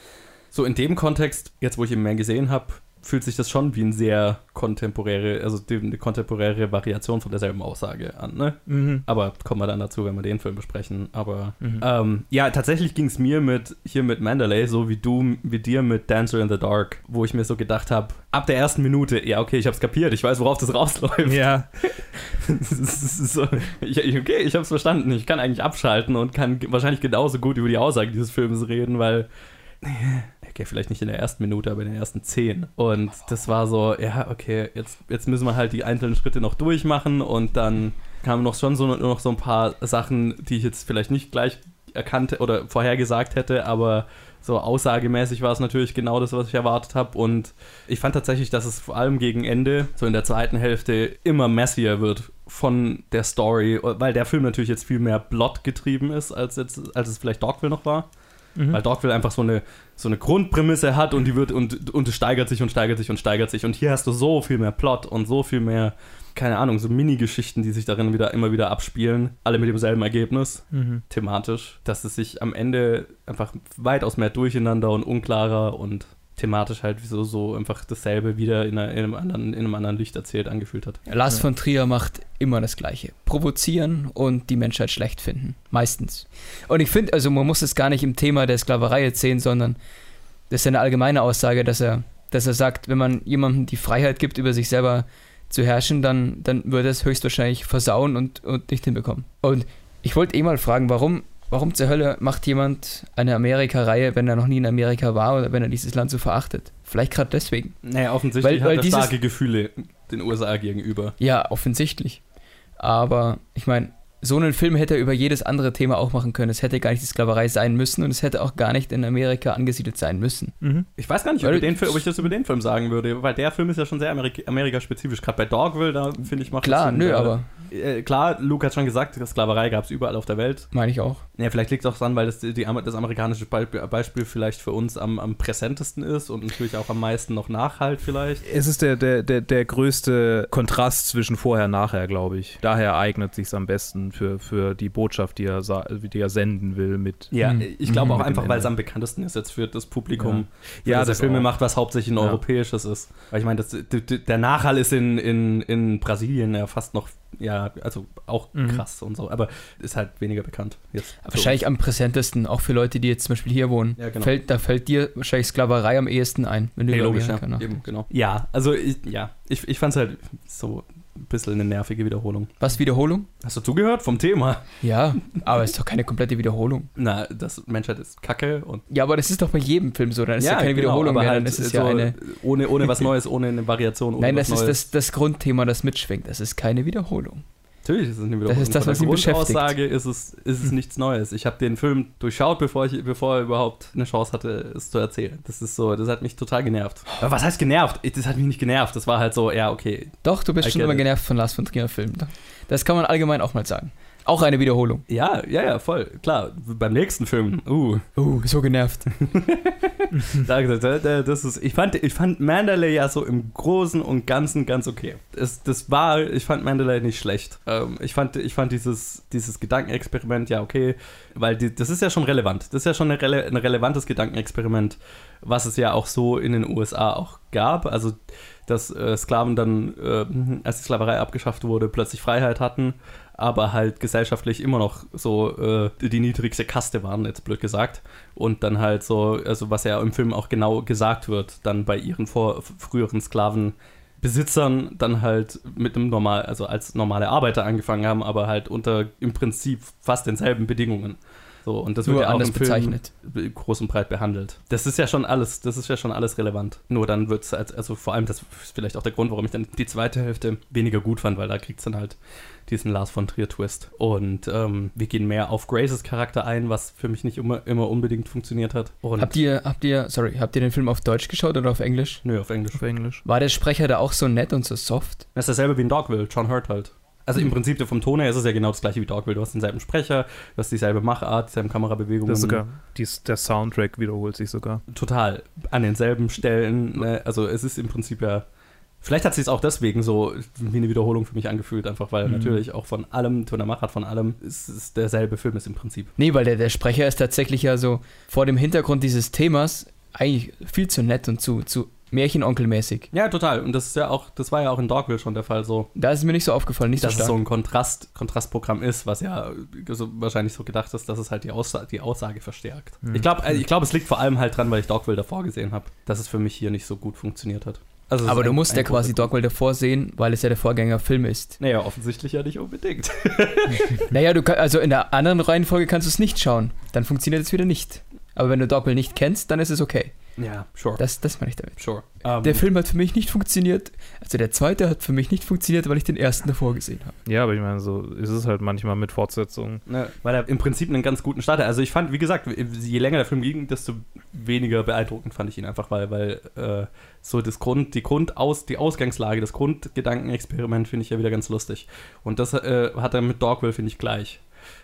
so in dem Kontext, jetzt wo ich ihn mehr gesehen habe, fühlt sich das schon wie ein sehr kontemporäre, also eine kontemporäre Variation von derselben Aussage an, ne? Mhm. Aber kommen wir dann dazu, wenn wir den Film besprechen. Aber Mhm. ähm, ja, tatsächlich ging es mir mit hier mit Mandalay, so wie du, wie dir mit Dancer in the Dark, wo ich mir so gedacht habe, ab der ersten Minute, ja, okay, ich hab's kapiert, ich weiß, worauf das rausläuft. Ja, <laughs> so, ich, okay, ich hab's verstanden. Ich kann eigentlich abschalten und kann wahrscheinlich genauso gut über die Aussage dieses Films reden, weil. <laughs> Okay, vielleicht nicht in der ersten Minute, aber in den ersten zehn. Und das war so, ja, okay, jetzt, jetzt müssen wir halt die einzelnen Schritte noch durchmachen und dann kamen noch schon so, noch so ein paar Sachen, die ich jetzt vielleicht nicht gleich erkannt oder vorhergesagt hätte, aber so aussagemäßig war es natürlich genau das, was ich erwartet habe. Und ich fand tatsächlich, dass es vor allem gegen Ende, so in der zweiten Hälfte, immer messier wird von der Story, weil der Film natürlich jetzt viel mehr Plot getrieben ist, als, jetzt, als es vielleicht Dogville noch war. Mhm. Weil Dogville einfach so eine, so eine Grundprämisse hat und die wird und, und es steigert sich und steigert sich und steigert sich. Und hier hast du so viel mehr Plot und so viel mehr, keine Ahnung, so Mini-Geschichten, die sich darin wieder immer wieder abspielen, alle mit demselben Ergebnis Mhm. thematisch, dass es sich am Ende einfach weitaus mehr durcheinander und unklarer und thematisch halt so, so einfach dasselbe wieder in, einer, in, einem anderen, in einem anderen Licht erzählt angefühlt hat. Lars von Trier macht immer das Gleiche. Provozieren und die Menschheit schlecht finden. Meistens. Und ich finde, also man muss es gar nicht im Thema der Sklaverei jetzt sehen, sondern das ist eine allgemeine Aussage, dass er, dass er sagt, wenn man jemandem die Freiheit gibt, über sich selber zu herrschen, dann, dann würde er es höchstwahrscheinlich versauen und, und nicht hinbekommen. Und ich wollte eh mal fragen, warum, warum zur Hölle macht jemand eine Amerika-Reihe, wenn er noch nie in Amerika war oder wenn er dieses Land so verachtet? Vielleicht gerade deswegen. Naja, offensichtlich Weil- weil hat er dieses- starke Gefühle den USA gegenüber. Ja, offensichtlich. Aber ich meine, so einen Film hätte er über jedes andere Thema auch machen können. Es hätte gar nicht die Sklaverei sein müssen und es hätte auch gar nicht in Amerika angesiedelt sein müssen. Mhm. Ich weiß gar nicht, über den, Film- ob ich das über den Film sagen würde, weil der Film ist ja schon sehr Amerika- Amerika-spezifisch. Gerade bei Dogville, da finde ich, macht Klar, nö, aber Äh, klar, Luke hat schon gesagt, Sklaverei gab es überall auf der Welt. meine ich auch. Ja, vielleicht liegt es auch daran, weil das, die, das amerikanische Be Beispiel vielleicht für uns am, am präsentesten ist und natürlich auch am meisten noch nachhalt vielleicht. Es ist der, der, der, der größte Kontrast zwischen vorher und nachher, glaube ich. Daher eignet sich am besten für, für die Botschaft, die er, die er senden will mit. Ja, Mhm. ich glaube Mhm. auch einfach, weil es am bekanntesten ist jetzt für das Publikum, Ja, ja, das das Filme auch. macht, was hauptsächlich ein Ja. europäisches ist. Weil ich meine, das- der Nachhall ist in, in, in Brasilien ja fast noch, ja, also auch Mhm. krass und so, aber ist halt weniger bekannt jetzt. Wahrscheinlich am präsentesten, auch für Leute, die jetzt zum Beispiel hier wohnen. Ja, genau. fällt, da fällt dir wahrscheinlich Sklaverei am ehesten ein, wenn du über logisch, ja. Eben, genau. Ja, also ich, ja, ich, ich fand es halt so ein bisschen eine nervige Wiederholung. Was, Wiederholung? Hast du zugehört vom Thema? Ja, aber es ist doch keine komplette Wiederholung. Na, das Menschheit ist Kacke und Ja, aber das ist doch bei jedem Film so. Dann ist ja, keine genau, Wiederholung mehr, halt dann ist es so ja eine. ohne, ohne was Neues, ohne eine Variation. <laughs> Ohne Nein, das ist Neues. das, das Grundthema, das mitschwingt. Das ist keine Wiederholung. Natürlich ist es eine Wiederholung. ist das, was der ihn beschäftigt. Grundaussage ist es, ist es nichts Neues. Ich habe den Film durchschaut, bevor, ich, bevor er überhaupt eine Chance hatte, es zu erzählen. Das ist so, das hat mich total genervt. Aber was heißt genervt? Das hat mich nicht genervt. Das war halt so, ja, okay. Doch, du bist I schon immer genervt von Lars von Trier Filmen. Das kann man allgemein auch mal sagen. Auch eine Wiederholung. Ja, ja, ja, voll. Klar, beim nächsten Film. Uh, Uh, so genervt. <laughs> da, da, da, das ist, ich fand, ich fand Mandalay ja so im Großen und Ganzen ganz okay. Es, das war, ich fand Mandalay nicht schlecht. Ähm, ich fand, ich fand dieses, dieses Gedankenexperiment ja okay, weil die, das ist ja schon relevant. Das ist ja schon eine rele ein relevantes Gedankenexperiment, was es ja auch so in den USA auch gab. Also, dass äh, Sklaven dann, äh, als die Sklaverei abgeschafft wurde, plötzlich Freiheit hatten, aber halt gesellschaftlich immer noch so äh, die niedrigste Kaste waren, jetzt blöd gesagt. Und dann halt so, also was ja im Film auch genau gesagt wird, dann bei ihren vor, früheren Sklavenbesitzern dann halt mit einem normal, also als normale Arbeiter angefangen haben, aber halt unter im Prinzip fast denselben Bedingungen. So, und das wird Nur ja auch anders bezeichnet. groß und breit behandelt. Das ist ja schon alles, das ist ja schon alles relevant. Nur dann wird es, also vor allem, das ist vielleicht auch der Grund, warum ich dann die zweite Hälfte weniger gut fand, weil da kriegt es dann halt diesen Lars von Trier-Twist. Und ähm, wir gehen mehr auf Graces Charakter ein, was für mich nicht immer, immer unbedingt funktioniert hat. Und Habt ihr, habt ihr, sorry, habt ihr den Film auf Deutsch geschaut oder auf Englisch? Nö, auf Englisch. Auf Englisch. War der Sprecher da auch so nett und so soft? Das ist dasselbe wie in Dogville, John Hurt halt. Also im Prinzip vom Ton her ist es ja genau das gleiche wie Dogville. Du hast denselben Sprecher, du hast dieselbe Machart, dieselben Kamerabewegungen. Das ist sogar, dies, der Soundtrack wiederholt sich sogar. total an denselben Stellen. Ne? Also es ist im Prinzip ja. Vielleicht hat es sich auch deswegen so wie eine Wiederholung für mich angefühlt, einfach weil Mhm. natürlich auch von allem, der Machart von allem, ist es derselbe Film ist im Prinzip. Nee, weil der, der Sprecher ist tatsächlich ja so vor dem Hintergrund dieses Themas eigentlich viel zu nett und zu, zu Märchenonkelmäßig. Ja, total. Und das ist ja auch, das war ja auch in Dogville schon der Fall so, Da ist es mir nicht so aufgefallen, nicht so dass es stark. so ein Kontrast, Kontrastprogramm ist, was ja so wahrscheinlich so gedacht ist, dass es halt die, Aussa die Aussage verstärkt. Mhm. Ich glaube, ich glaub, es liegt vor allem halt dran, weil ich Dogville davor gesehen habe, dass es für mich hier nicht so gut funktioniert hat. Also es Aber du ein- musst ein ja quasi Dogville davor sehen, weil es ja der Vorgängerfilm ist. Naja, offensichtlich ja nicht unbedingt. <laughs> Naja, du kann, also in der anderen Reihenfolge kannst du es nicht schauen. Dann funktioniert es wieder nicht. Aber wenn du Dogville nicht kennst, dann ist es okay. Ja, sure. Das, das meine ich damit. sure. Ähm, Der Film hat für mich nicht funktioniert. Also der zweite hat für mich nicht funktioniert, weil ich den ersten davor gesehen habe. Ja, aber ich meine, so ist es halt manchmal mit Fortsetzungen. Ne, weil er im Prinzip einen ganz guten Start hat. Also ich fand, wie gesagt, je länger der Film ging, desto weniger beeindruckend fand ich ihn einfach, weil, weil äh, so das Grund, die Grundaus, die Ausgangslage, das Grundgedankenexperiment finde ich ja wieder ganz lustig. Und das äh, hat er mit Dogville, finde ich, gleich.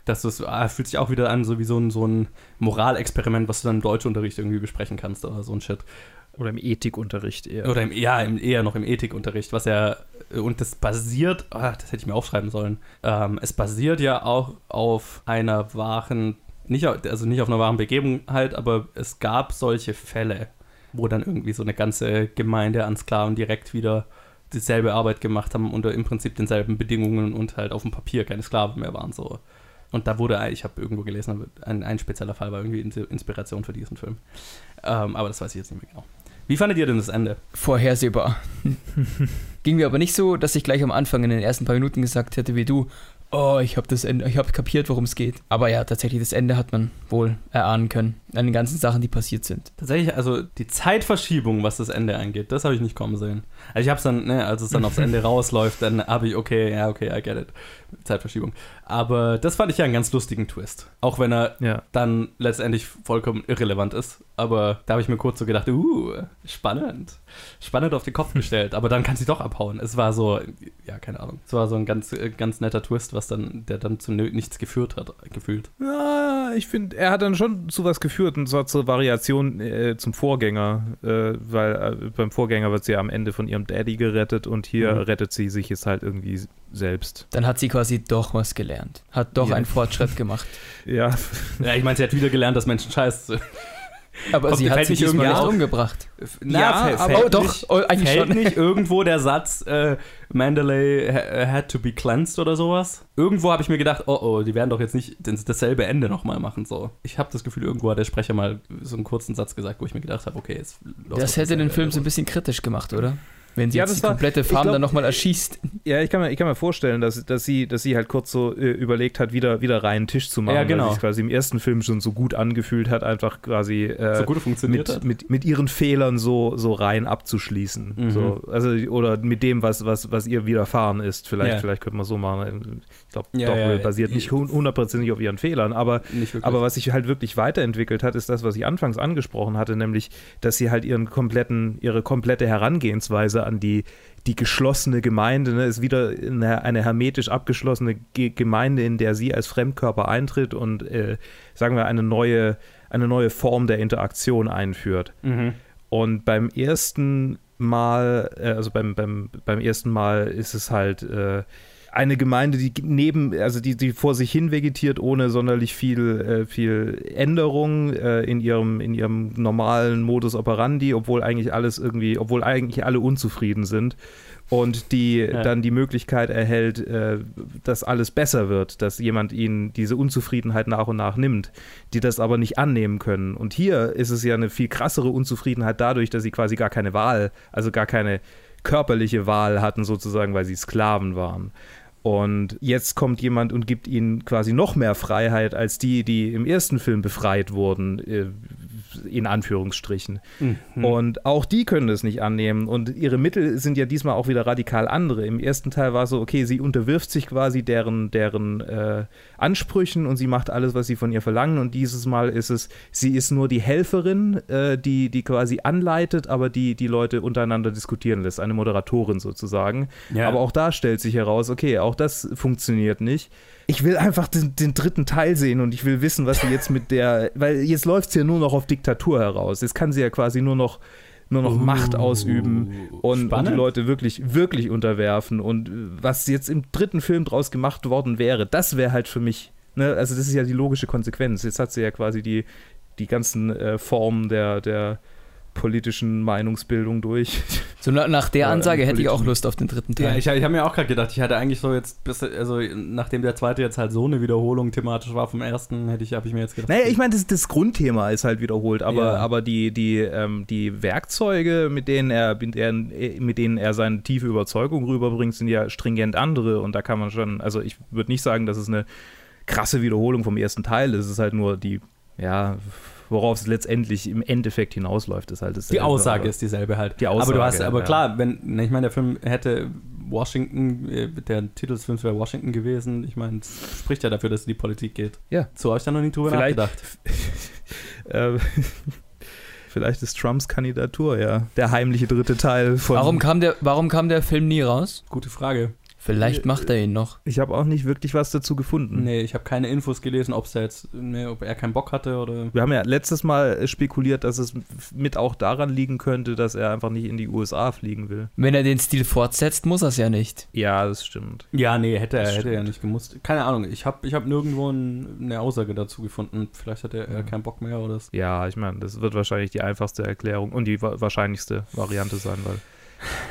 Das ist, ah, fühlt sich auch wieder an, so wie so ein, so ein Moralexperiment, was du dann im Deutschunterricht irgendwie besprechen kannst oder so ein Shit. Oder im Ethikunterricht eher. Oder im, ja, im, eher noch im Ethikunterricht, was ja, und das basiert, ah, das hätte ich mir aufschreiben sollen, ähm, es basiert ja auch auf einer wahren, nicht, also nicht auf einer wahren Begebenheit, aber es gab solche Fälle, wo dann irgendwie so eine ganze Gemeinde an Sklaven direkt wieder dieselbe Arbeit gemacht haben unter im Prinzip denselben Bedingungen und halt auf dem Papier keine Sklaven mehr waren, so. Und da wurde, ich habe irgendwo gelesen, ein, ein spezieller Fall war irgendwie Ins- Inspiration für diesen Film. Ähm, aber das weiß ich jetzt nicht mehr genau. Wie fandet ihr denn das Ende? Vorhersehbar. <laughs> Ging mir aber nicht so, dass ich gleich am Anfang in den ersten paar Minuten gesagt hätte wie du, oh, ich habe das Ende, ich habe kapiert, worum es geht. Aber ja, tatsächlich das Ende hat man wohl erahnen können an den ganzen Sachen, die passiert sind. Tatsächlich, also die Zeitverschiebung, was das Ende angeht, das habe ich nicht kommen sehen. Also ich habe es dann, ne, als es dann aufs Ende <laughs> rausläuft, dann habe ich, okay, ja, okay, I get it. Zeitverschiebung. Aber das fand ich ja einen ganz lustigen Twist. Auch wenn er Ja. dann letztendlich vollkommen irrelevant ist. Aber da habe ich mir kurz so gedacht, uh, spannend. Spannend auf den Kopf <laughs> gestellt. Aber dann kann sie doch abhauen. Es war so, ja, keine Ahnung. Es war so ein ganz, äh, ganz netter Twist, was dann, der dann zu nichts geführt hat, gefühlt. Ja, ich finde, er hat dann schon zu was geführt und zwar zur Variation äh, zum Vorgänger, äh, weil äh, beim Vorgänger wird sie ja am Ende von ihrem Daddy gerettet und hier Mhm. rettet sie sich jetzt halt irgendwie selbst. Dann hat sie quasi doch was gelernt. Hat doch Ja. einen Fortschritt gemacht. <laughs> Ja, Ja, ich meine, sie hat wieder gelernt, dass Menschen scheiße sind. Aber Kommt- sie hat sich irgendwie nicht umgebracht. Na, Ja, aber- oh, doch, nicht- oh, eigentlich fällt schon. nicht irgendwo der Satz, äh, Mandalay ha had to be cleansed oder sowas? Irgendwo habe ich mir gedacht, oh oh, die werden doch jetzt nicht das- dasselbe Ende nochmal machen. So. Ich habe das Gefühl, irgendwo hat der Sprecher mal so einen kurzen Satz gesagt, wo ich mir gedacht habe, okay, jetzt läuft Das hätte den Film so ein bisschen kritisch gemacht, oder? Wenn sie Ja, jetzt das die war- komplette Farm glaub- dann nochmal erschießt. Ja, ich kann mir, ich kann mir vorstellen, dass, dass, sie, dass sie halt kurz so äh, überlegt hat, wieder, wieder reinen Tisch zu machen, Ja, genau. weil sich quasi im ersten Film schon so gut angefühlt hat, einfach quasi äh, so gut funktioniert mit, hat. mit, mit ihren Fehlern so, so rein abzuschließen. Mhm. So, also, oder mit dem, was, was, was ihr widerfahren ist. Vielleicht, Ja. vielleicht könnte man so machen. Ich glaube, Ja, ja. basiert nicht hun- hundertprozentig auf ihren Fehlern, aber aber was sich halt wirklich weiterentwickelt hat, ist das, was ich anfangs angesprochen hatte, nämlich, dass sie halt ihren kompletten, ihre komplette Herangehensweise an die, die geschlossene Gemeinde, ne, ist wieder eine, eine hermetisch abgeschlossene Ge Gemeinde, in der sie als Fremdkörper eintritt und, äh, sagen wir, eine neue, eine neue Form der Interaktion einführt. mhm. Und beim ersten Mal, äh, also beim, beim, beim ersten Mal ist es halt äh, eine Gemeinde, die neben, also die, die vor sich hin vegetiert, ohne sonderlich viel, äh, viel Änderung äh, in, ihrem, in ihrem normalen Modus operandi, obwohl eigentlich alles irgendwie, obwohl eigentlich alle unzufrieden sind. Und die Ja. dann die Möglichkeit erhält, äh, dass alles besser wird, dass jemand ihnen diese Unzufriedenheit nach und nach nimmt, die das aber nicht annehmen können. Und hier ist es ja eine viel krassere Unzufriedenheit dadurch, dass sie quasi gar keine Wahl, also gar keine körperliche Wahl hatten, sozusagen, weil sie Sklaven waren. Und jetzt kommt jemand und gibt ihnen quasi noch mehr Freiheit als die, die im ersten Film befreit wurden, äh, in Anführungsstrichen. Mhm. Und auch die können das nicht annehmen. Und ihre Mittel sind ja diesmal auch wieder radikal andere. Im ersten Teil war es so, okay, sie unterwirft sich quasi deren, deren äh, Ansprüchen und sie macht alles, was sie von ihr verlangen. Und dieses Mal ist es, sie ist nur die Helferin, äh, die, die quasi anleitet, aber die die Leute untereinander diskutieren lässt. Eine Moderatorin sozusagen. Ja. Aber auch da stellt sich heraus, okay, auch das funktioniert nicht. Ich will einfach den, den dritten Teil sehen und ich will wissen, was sie jetzt mit der, weil jetzt läuft es ja nur noch auf Diktatur heraus. Jetzt kann sie ja quasi nur noch, nur noch Macht ausüben und, und die. Leute wirklich, wirklich unterwerfen. Und was jetzt im dritten Film draus gemacht worden wäre, das wäre halt für mich, ne, also das ist ja die logische Konsequenz. Jetzt hat sie ja quasi die, die ganzen äh, Formen der, der politischen Meinungsbildung durch. <laughs> So na, nach der Ansage hätte ich auch Lust auf den dritten Teil. Ja, ich, ich habe mir auch gerade gedacht, ich hatte eigentlich so jetzt, bis, also nachdem der zweite jetzt halt so eine Wiederholung thematisch war vom ersten, hätte ich, habe ich mir jetzt gedacht. Naja, ich meine, das, das Grundthema ist halt wiederholt, aber, Ja. aber die, die, ähm, die Werkzeuge, mit denen, er, mit, er, mit denen er seine tiefe Überzeugung rüberbringt, sind ja stringent andere und da kann man schon, also ich würde nicht sagen, dass es eine krasse Wiederholung vom ersten Teil ist, es ist halt nur die, ja, worauf es letztendlich im Endeffekt hinausläuft, ist halt das die Aussage ist dieselbe halt. Die aber du Aussage, hast, aber ja. klar, wenn, ne, ich meine, der Film hätte Washington, äh, der Titel des Films wäre Washington gewesen. Ich meine, es spricht ja dafür, dass es in die Politik geht. Ja. So habe ich da noch nie drüber Vielleicht- nachgedacht. <laughs> Äh, Vielleicht ist Trumps Kandidatur, ja. Der heimliche dritte Teil von. Warum kam, der, warum kam der Film nie raus? Gute Frage. Vielleicht macht er ihn noch. Ich habe auch nicht wirklich was dazu gefunden. Nee, ich habe keine Infos gelesen, ob es da jetzt, nee, ob er keinen Bock hatte oder. Wir haben ja letztes Mal spekuliert, dass es mit auch daran liegen könnte, dass er einfach nicht in die USA fliegen will. Wenn er den Stil fortsetzt, muss er es ja nicht. Ja, das stimmt. Ja, nee, hätte er, Das hätte er stimmt. nicht gemusst. Keine Ahnung, ich habe ich hab nirgendwo ein, eine Aussage dazu gefunden. Vielleicht hat er, er Ja. keinen Bock mehr oder so. Ja, ich meine, das wird wahrscheinlich die einfachste Erklärung und die wa wahrscheinlichste Variante sein, weil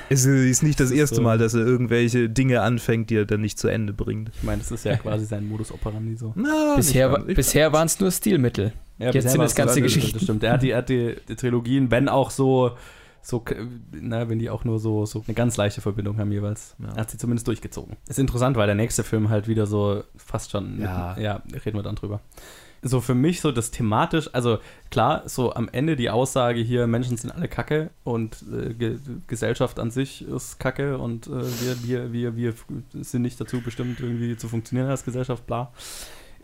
es ist nicht das Das ist erste so. Mal, dass er irgendwelche Dinge anfängt, die er dann nicht zu Ende bringt. Ich meine, das ist ja quasi sein Modus operandi so. Na, Bisher, bisher waren es nur Stilmittel. Ja, Jetzt sind es ganze so- Geschichten. Das stimmt. Er hat die, er hat die, die Trilogien, wenn auch so, so, na, wenn die auch nur so, so eine ganz leichte Verbindung haben jeweils. Ja. Er hat sie zumindest durchgezogen. Ist interessant, weil der nächste Film halt wieder so fast schon, Ja. ja, reden wir dann drüber. So für mich so das thematisch, also klar, so am Ende die Aussage hier, Menschen sind alle Kacke und äh, Ge Gesellschaft an sich ist Kacke und äh, wir, wir, wir, wir sind nicht dazu bestimmt, irgendwie zu funktionieren als Gesellschaft, bla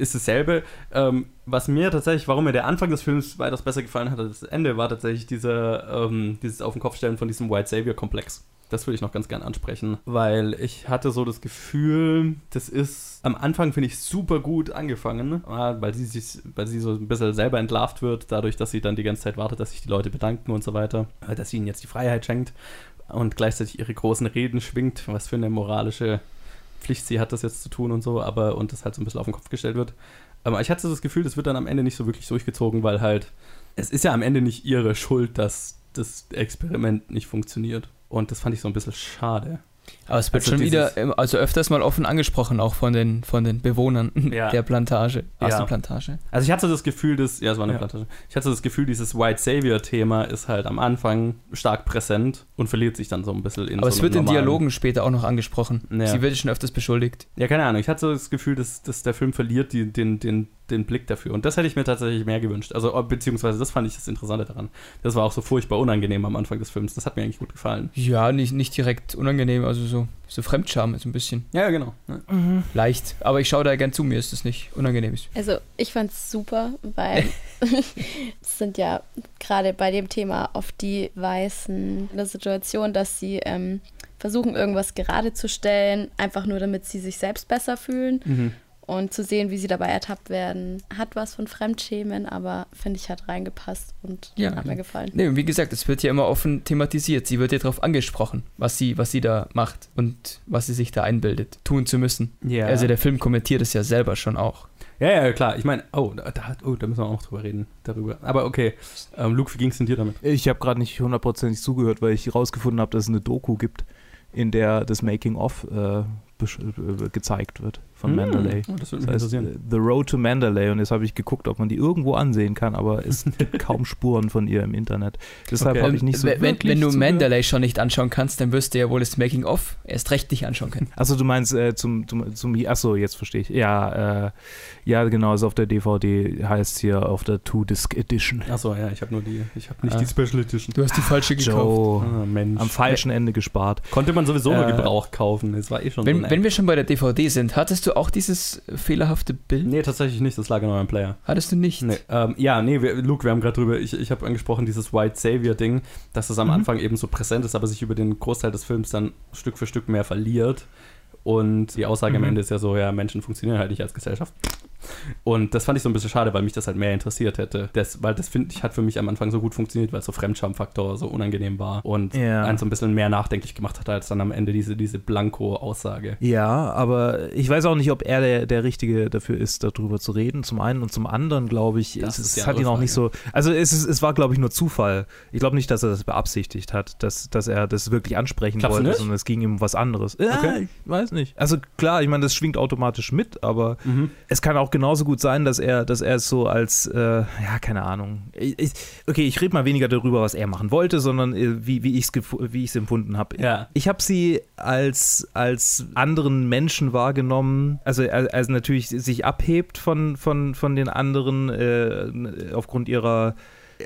ist dasselbe. Ähm, was mir tatsächlich, warum mir der Anfang des Films weitaus besser gefallen hat als das Ende, war tatsächlich diese, ähm, dieses Auf den Kopf stellen von diesem White Savior-Komplex. Das würde ich noch ganz gern ansprechen, weil ich hatte so das Gefühl, das ist am Anfang, finde ich, super gut angefangen, ah, weil sie sich, weil sie so ein bisschen selber entlarvt wird, dadurch, dass sie dann die ganze Zeit wartet, dass sich die Leute bedanken und so weiter, äh, dass sie ihnen jetzt die Freiheit schenkt und gleichzeitig ihre großen Reden schwingt, was für eine moralische Pflicht sie hat, das jetzt zu tun und so, aber und das halt so ein bisschen auf den Kopf gestellt wird. Aber ich hatte das Gefühl, das wird dann am Ende nicht so wirklich durchgezogen, weil halt, es ist ja am Ende nicht ihre Schuld, dass das Experiment nicht funktioniert. Und das fand ich so ein bisschen schade. Aber es wird Also schon wieder, ähm, also öfters mal offen angesprochen, auch von den, von den Bewohnern <laughs> Ja. der Plantage, aus Ja. der Plantage. Also ich hatte so das Gefühl, dass, ja, es war eine Ja. Plantage. Ich hatte so das Gefühl, dieses White Savior-Thema ist halt am Anfang stark präsent und verliert sich dann so ein bisschen in Aber so es wird in Dialogen später auch noch angesprochen. Ja. Sie wird schon öfters beschuldigt. Ja, keine Ahnung. Ich hatte so das Gefühl, dass, dass der Film verliert die, den, den, den Blick dafür. Und das hätte ich mir tatsächlich mehr gewünscht. Also, beziehungsweise, das fand ich das Interessante daran. Das war auch so furchtbar unangenehm am Anfang des Films. Das hat mir eigentlich gut gefallen. Ja, nicht, nicht direkt unangenehm, also so, so Fremdscham ist ein bisschen Ja, ja, genau. Ja. leicht. Aber ich schaue da gern zu, mir ist das nicht unangenehm. Also ich fand es super, weil <laughs> es sind ja gerade bei dem Thema oft die Weißen in der Situation, dass sie ähm, versuchen, irgendwas gerade zu stellen, einfach nur damit sie sich selbst besser fühlen Mhm. Und zu sehen, wie sie dabei ertappt werden. Hat was von Fremdschämen, aber finde ich, hat reingepasst und Ja. hat mir gefallen. Nee, wie gesagt, es wird ja immer offen thematisiert. Sie wird ja darauf angesprochen, was sie, was sie da macht und was sie sich da einbildet, tun zu müssen. Ja. Also der Film kommentiert es ja selber schon auch. ja, ja, klar. Ich meine, oh da, oh, da müssen wir auch noch drüber reden. Darüber. Aber okay. Ähm, Luke, wie ging es denn dir damit? Ich habe gerade nicht hundertprozentig zugehört, weil ich rausgefunden habe, dass es eine Doku gibt, in der das Making-of äh, äh, gezeigt wird von Hm, Mandalay. Oh, das würde mich Das heißt, interessieren. äh, The Road to Mandalay und jetzt habe ich geguckt, ob man die irgendwo ansehen kann, aber es gibt <laughs> kaum Spuren von ihr im Internet. Deshalb Okay. habe ich nicht so wenn, wenn, wirklich wenn du. Mandalay schon nicht anschauen kannst, dann wirst du ja wohl das Making-of erst recht nicht anschauen können. <laughs> Achso, du meinst äh, zum, zum, zum achso, jetzt verstehe ich. Ja, äh, ja, genau, also auf der DVD heißt es hier auf der Two-Disc Edition. Achso, ja, ich habe nur die. Ich habe nicht Ah. die Special Edition. Du hast die falsche gekauft. Joe, Ah, Mensch. am falschen Ende gespart. Konnte man sowieso nur Äh, Gebrauch kaufen. Es war eh schon so Wenn, eine wenn wir schon bei der DVD sind, hattest du auch dieses fehlerhafte Bild? Nee, tatsächlich nicht. Das lag in eurem Player. Hattest du nicht? Nee, ähm, ja, nee, wir, Luke, wir haben gerade drüber, ich, ich habe angesprochen, dieses White Savior-Ding, dass das am Mhm. Anfang eben so präsent ist, aber sich über den Großteil des Films dann Stück für Stück mehr verliert. Und die Aussage am Mhm. Ende ist ja so, ja, Menschen funktionieren halt nicht als Gesellschaft. Und das fand ich so ein bisschen schade, weil mich das halt mehr interessiert hätte. Das, weil das, finde ich, hat für mich am Anfang so gut funktioniert, weil es so Fremdschamfaktor so unangenehm war und Ja. einen so ein bisschen mehr nachdenklich gemacht hat, als dann am Ende diese, diese Blanko-Aussage. Ja, aber ich weiß auch nicht, ob er der, der Richtige dafür ist, darüber zu reden. Zum einen und zum anderen, glaube ich, Das es, es hat ihn auch nicht so. Also es, es war, glaube ich, nur Zufall. Ich glaube nicht, dass er das beabsichtigt hat, dass, dass er das wirklich ansprechen Glaubst wollte, sondern es ging ihm um was anderes. Ja, Okay. ich weiß nicht. Also klar, ich meine, das schwingt automatisch mit, aber Mhm. es kann auch genauso gut sein, dass er, dass er es so als, äh, ja, keine Ahnung. Ich, ich, okay, ich rede mal weniger darüber, was er machen wollte, sondern äh, wie, wie ich es wie ich's empfunden habe. Ja. Ich habe sie als, als anderen Menschen wahrgenommen, also, also natürlich sich abhebt von, von, von den anderen äh, aufgrund ihrer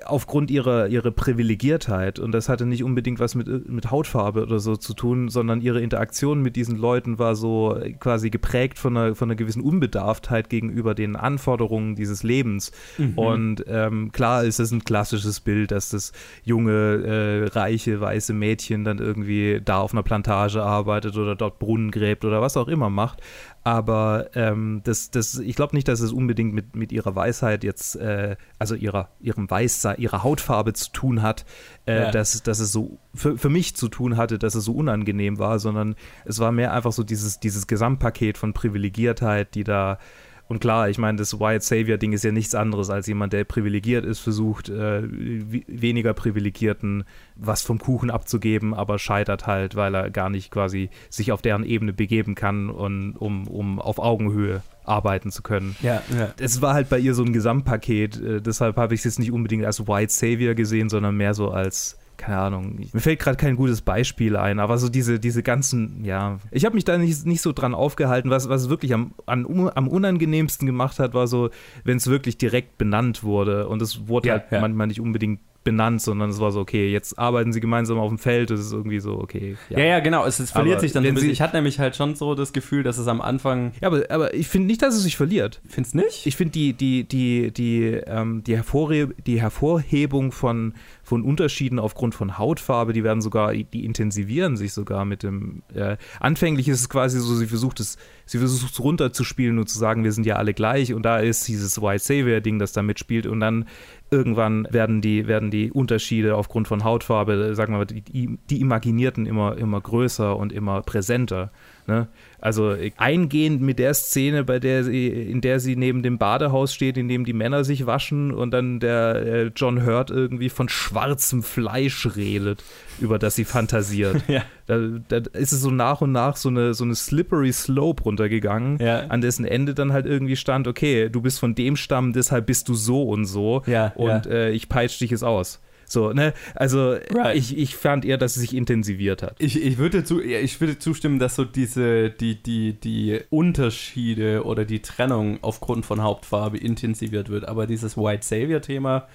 aufgrund ihrer, ihrer Privilegiertheit und das hatte nicht unbedingt was mit, mit Hautfarbe oder so zu tun, sondern ihre Interaktion mit diesen Leuten war so quasi geprägt von einer, von einer gewissen Unbedarftheit gegenüber den Anforderungen dieses Lebens. Mhm. Und ähm, klar ist es ein klassisches Bild, dass das junge, äh, reiche, weiße Mädchen dann irgendwie da auf einer Plantage arbeitet oder dort Brunnen gräbt oder was auch immer macht. Aber ähm, das, das, ich glaube nicht, dass es unbedingt mit, mit ihrer Weisheit jetzt, äh, also ihrer, ihrem Weißsein, ihrer Hautfarbe zu tun hat, äh, Ja. dass, dass es so für, für mich zu tun hatte, dass es so unangenehm war, sondern es war mehr einfach so dieses, dieses Gesamtpaket von Privilegiertheit, die da und klar, ich meine, das White Savior-Ding ist ja nichts anderes als jemand, der privilegiert ist, versucht, äh, weniger Privilegierten was vom Kuchen abzugeben, aber scheitert halt, weil er gar nicht quasi sich auf deren Ebene begeben kann, und, um, um auf Augenhöhe arbeiten zu können. Ja, ja. Es war halt bei ihr so ein Gesamtpaket, äh, deshalb habe ich es jetzt nicht unbedingt als White Savior gesehen, sondern mehr so als keine Ahnung, mir fällt gerade kein gutes Beispiel ein, aber so diese, diese ganzen, ja, ich habe mich da nicht, nicht so dran aufgehalten, was, was es wirklich am, an, am unangenehmsten gemacht hat, war so, wenn es wirklich direkt benannt wurde und es wurde Ja, halt ja. manchmal nicht unbedingt benannt, sondern es war so, okay, jetzt arbeiten sie gemeinsam auf dem Feld, das ist irgendwie so, okay. Ja, ja, genau. Es, es verliert Aber sich dann so ein bisschen. Ich hatte nämlich halt schon so das Gefühl, dass es am Anfang. Ja, aber, aber ich finde nicht, dass es sich verliert. Findest nicht? Ich finde die, die, die, die, ähm, die, Hervorhe die Hervorhebung von, von Unterschieden aufgrund von Hautfarbe, die werden sogar, die intensivieren sich sogar mit dem. Äh, anfänglich ist es quasi so, sie versucht es, sie versucht es runterzuspielen und zu sagen, wir sind ja alle gleich und da ist dieses White Savior-Ding, das da mitspielt und dann irgendwann werden die, werden die Unterschiede aufgrund von Hautfarbe, sagen wir mal, die, die, Imaginierten immer, immer größer und immer präsenter. Ne? Also eingehend mit der Szene, bei der sie, in der sie neben dem Badehaus steht, in dem die Männer sich waschen und dann der äh, John Hurt irgendwie von schwarzem Fleisch redet, über das sie fantasiert. <laughs> Ja. Da, da ist es so nach und nach so eine, so eine slippery slope runtergegangen, Ja. an dessen Ende dann halt irgendwie stand, okay, du bist von dem Stamm, deshalb bist du so und so Ja, und. Äh, ich peitsch dich jetzt aus. So, ne? Also Right. ich, ich fand eher, dass es sich intensiviert hat. Ich, ich, würde zu, ja, ich würde zustimmen, dass so diese, die, die, die Unterschiede oder die Trennung aufgrund von Hauptfarbe intensiviert wird. Aber dieses White Savior-Thema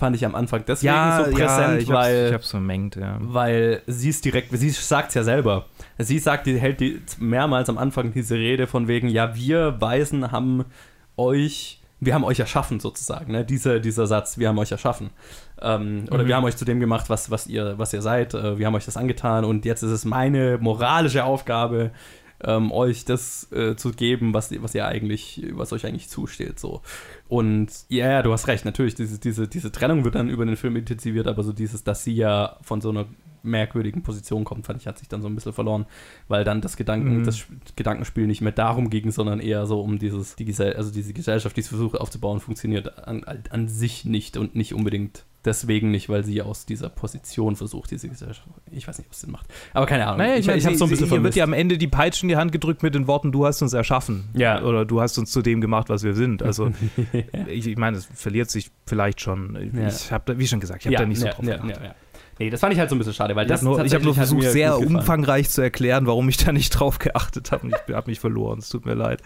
fand ich am Anfang deswegen so präsent, ich weil, ich hab's vermengt, ja. weil sie es direkt, sie sagt es ja selber. Sie sagt, die hält die mehrmals am Anfang diese Rede von wegen, ja, wir Weisen haben euch, wir haben euch erschaffen sozusagen, ne? Dieser, dieser Satz, wir haben euch erschaffen. Ähm, oder Mhm. wir haben euch zu dem gemacht, was, was, ihr, was ihr seid, äh, wir haben euch das angetan und jetzt ist es meine moralische Aufgabe, ähm, euch das äh, zu geben, was, was ihr eigentlich, was euch eigentlich zusteht. So. Und ja, ja, du hast recht, natürlich, diese, diese, diese Trennung wird dann über den Film intensiviert, aber so dieses, dass sie ja von so einer merkwürdigen Position kommt, fand ich, hat sich dann so ein bisschen verloren, weil dann das Gedanken, Mhm. das Gedankenspiel nicht mehr darum ging, sondern eher so um dieses, die Gesell also diese Gesellschaft, die es versucht aufzubauen, funktioniert an, an sich nicht und nicht unbedingt deswegen nicht, weil sie aus dieser Position versucht, diese Gesellschaft. Ich weiß nicht, ob es Sinn macht. Aber keine Ahnung. Naja, ich, ich, ich habe so ein bisschen Hier wird vermisst. ja am Ende die Peitsche in die Hand gedrückt mit den Worten, du hast uns erschaffen. Ja. Oder du hast uns zu dem gemacht, was wir sind. Also <laughs> <laughs> ich, ich meine, es verliert sich vielleicht schon. Ja. Ich habe da, wie schon gesagt, ich habe da nicht so ja, drauf ja, geachtet. ja, ja. Nee, das fand ich halt so ein bisschen schade, weil Ich das habe nur, ich hab nur versucht, sehr umfangreich zu erklären, warum ich da nicht drauf geachtet habe. Und ich habe mich verloren. Es tut mir leid.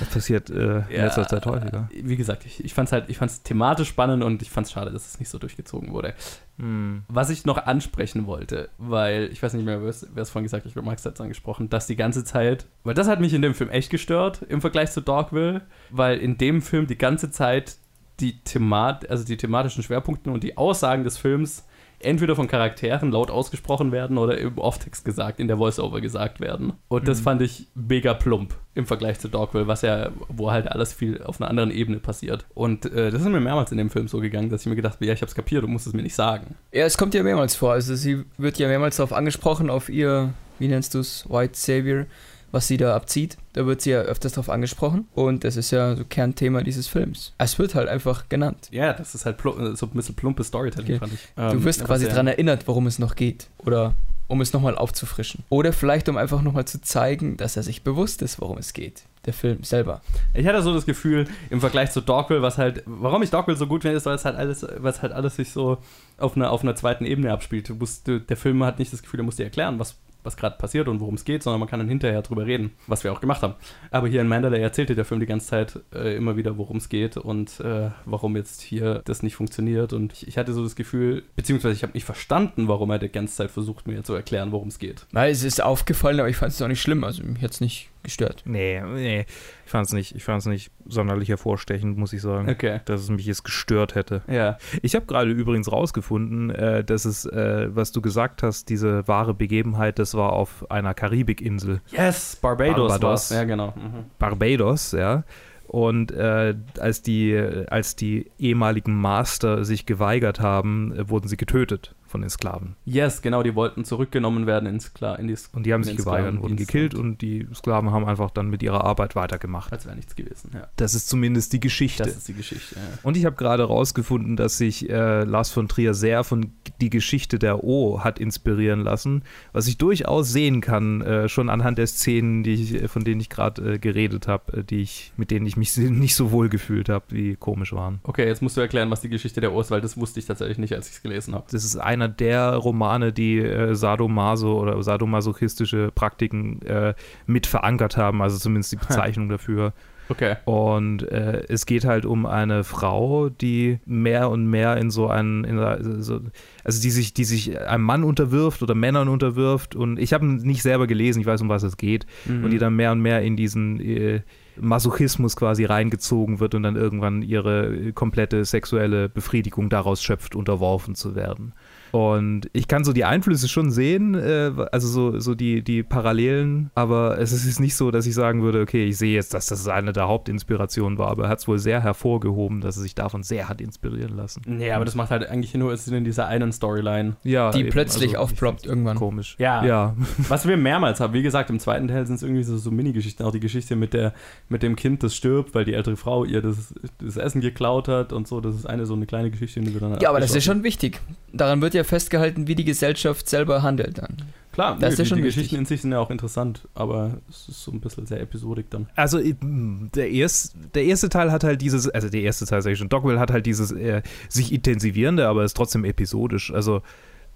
Das passiert äh, in Ja, letzter Zeit häufiger. Wie gesagt, ich, ich fand es halt, ich fand es thematisch spannend und ich fand es schade, dass es nicht so durchgezogen wurde. Hm. Was ich noch ansprechen wollte, weil ich weiß nicht mehr, wer es wer es vorhin gesagt hat, ich glaube, Max hat es angesprochen, dass die ganze Zeit, weil das hat mich in dem Film echt gestört im Vergleich zu Dogville, weil in dem Film die ganze Zeit die Themat, also die thematischen Schwerpunkte und die Aussagen des Films entweder von Charakteren laut ausgesprochen werden oder im Off-Text gesagt, in der Voice-Over gesagt werden. Und das Mhm. fand ich mega plump im Vergleich zu Dogville, was ja, wo halt alles viel auf einer anderen Ebene passiert. Und äh, das ist mir mehrmals in dem Film so gegangen, dass ich mir gedacht habe, ja, ich hab's kapiert, du musst es mir nicht sagen. Ja, es kommt ja mehrmals vor. Also sie wird ja mehrmals darauf angesprochen, auf ihr, wie nennst du es, White Savior, was sie da abzieht. Da wird sie ja öfters darauf angesprochen. Und das ist ja so Kernthema dieses Films. Es wird halt einfach genannt. Ja, das ist halt plump, so ein bisschen plumpes Storytelling, Okay. fand ich. Du Ähm, wirst aber quasi daran erinnert, worum es noch geht. Oder um es nochmal aufzufrischen. Oder vielleicht, um einfach nochmal zu zeigen, dass er sich bewusst ist, worum es geht. Der Film selber. Ich hatte so das Gefühl, im Vergleich zu Dogville, was halt, warum ich Dogville so gut finde, ist, weil es halt alles, es halt alles sich so auf einer, auf einer zweiten Ebene abspielt. Du musst, du, der Film hat nicht das Gefühl, er muss dir erklären, was, was gerade passiert und worum es geht, sondern man kann dann hinterher drüber reden, was wir auch gemacht haben. Aber hier in Mandalay erzählte der Film die ganze Zeit äh, immer wieder, worum es geht und äh, warum jetzt hier das nicht funktioniert. Und ich, ich hatte so das Gefühl, beziehungsweise ich habe nicht verstanden, warum er die ganze Zeit versucht, mir zu erklären, worum es geht. Weil es ist aufgefallen, aber ich fand es auch nicht schlimm. Also es nicht gestört. Nee, nee, ich fand es nicht, ich fand's nicht sonderlich hervorstechend, muss ich sagen. Okay. Dass es mich jetzt gestört hätte. Ja. Ich habe gerade übrigens rausgefunden, äh, dass es, äh, was du gesagt hast, diese wahre Begebenheit, das war auf einer Karibikinsel, Yes, Barbados, Barbados. Ja, genau. Mhm. Barbados, ja. Und äh, als, die, als die ehemaligen Master sich geweigert haben, äh, wurden sie getötet von den Sklaven. Yes, genau, die wollten zurückgenommen werden ins Skla in die Sk Und die haben sich geweigert und wurden gekillt und die Sklaven haben einfach dann mit ihrer Arbeit weitergemacht. Als wäre nichts gewesen, ja. Das ist zumindest die Geschichte. Das ist die Geschichte, ja. Und ich habe gerade rausgefunden, dass sich äh, Lars von Trier sehr von die Geschichte der O hat inspirieren lassen, was ich durchaus sehen kann, äh, schon anhand der Szenen, die ich, äh, von denen ich gerade äh, geredet habe, äh, die ich, mit denen ich mich <laughs> nicht so wohl gefühlt habe, wie komisch waren. Okay, jetzt musst du erklären, was die Geschichte der O ist, weil das wusste ich tatsächlich nicht, als ich es gelesen habe. Das ist einer der Romane, die äh, Sadomaso oder sadomasochistische Praktiken äh, mit verankert haben, also zumindest die Bezeichnung dafür. Okay. Und äh, es geht halt um eine Frau, die mehr und mehr in so einen, in so, also die sich, die sich einem Mann unterwirft oder Männern unterwirft. Und ich habe nicht selber gelesen, ich weiß, um was es geht. Mhm. Und die dann mehr und mehr in diesen äh, Masochismus quasi reingezogen wird und dann irgendwann ihre äh, komplette sexuelle Befriedigung daraus schöpft, unterworfen zu werden. Und ich kann so die Einflüsse schon sehen, äh, also so, so die, die Parallelen, aber es ist nicht so, dass ich sagen würde, okay, ich sehe jetzt, dass das eine der Hauptinspirationen war, aber er hat es wohl sehr hervorgehoben, dass er sich davon sehr hat inspirieren lassen. Nee, aber das macht halt eigentlich nur Sinn in dieser einen Storyline. Ja, Die eben, plötzlich also, aufploppt irgendwann. Komisch. Ja. Ja. <laughs> Was wir mehrmals haben, wie gesagt, im zweiten Teil sind es irgendwie so, so Mini-Geschichten. Auch die Geschichte mit, der, mit dem Kind, das stirbt, weil die ältere Frau ihr das, das Essen geklaut hat und so. Das ist eine so eine kleine Geschichte, die wir dann Ja, aber das ist schon wichtig. Daran wird ja festgehalten, wie die Gesellschaft selber handelt dann. Klar, das nö, ist die, schon die. Geschichten in sich sind ja auch interessant, aber es ist so ein bisschen sehr episodik dann. Also der, erst, der erste Teil hat halt dieses, also der erste Teil sag ich schon, Dogville hat halt dieses äh, sich intensivierende, aber ist trotzdem episodisch. Also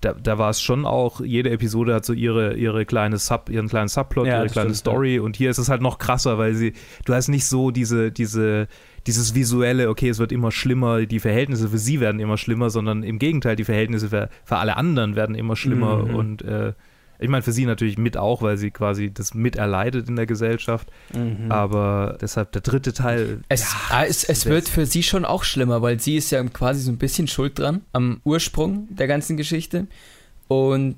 da, da war es schon auch, jede Episode hat so ihre, ihre kleine Sub, ihren kleinen Subplot, Ja, ihre kleine stimmt, Story und hier ist es halt noch krasser, weil sie, du hast nicht so diese, diese, dieses visuelle, okay, es wird immer schlimmer, die Verhältnisse für sie werden immer schlimmer, sondern im Gegenteil, die Verhältnisse für, für alle anderen werden immer schlimmer Mhm. und äh, ich meine für sie natürlich mit auch, weil sie quasi das miterleidet in der Gesellschaft. Mhm. Aber deshalb der dritte Teil. Es, ja, ah, es, es wird für sie schon auch schlimmer, weil sie ist ja quasi so ein bisschen schuld dran am Ursprung der ganzen Geschichte und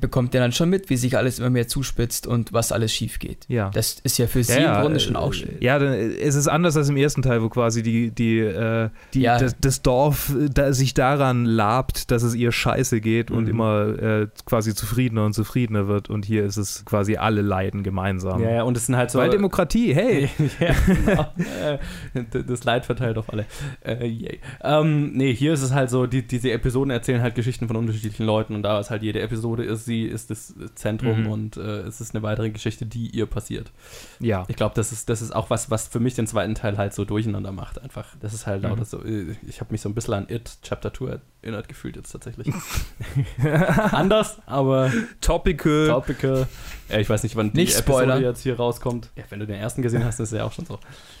bekommt ja dann schon mit, wie sich alles immer mehr zuspitzt und was alles schief geht. Ja. Das ist ja für sie ja, im Grunde äh, schon auch schlimm. Ja, dann, es ist anders als im ersten Teil, wo quasi die, die, äh, die, Ja. das, das Dorf äh, da, sich daran labt, dass es ihr scheiße geht und Mhm. immer äh, quasi zufriedener und zufriedener wird. Und hier ist es quasi alle leiden gemeinsam. ja, ja, und es sind halt so. Weil Demokratie, hey. <laughs> ja, genau. Äh, das Leid verteilt auf alle. Äh, yay. Ähm, nee, hier ist es halt so, die, diese Episoden erzählen halt Geschichten von unterschiedlichen Leuten und da ist halt jede Episode ist, sie ist das Zentrum Mhm. und äh, es ist eine weitere Geschichte, die ihr passiert. Ja. Ich glaube, das ist, das ist auch was, was für mich den zweiten Teil halt so durcheinander macht. Einfach. Das ist halt Mhm. lauter so. äh, Ich habe mich so ein bisschen an It Chapter 2 erinnert gefühlt jetzt tatsächlich. <laughs> Anders, aber Topical. topical. Ja, ich weiß nicht, wann die Nicht Episode jetzt hier rauskommt. Ja, wenn du den ersten gesehen hast, ist es ja auch schon so.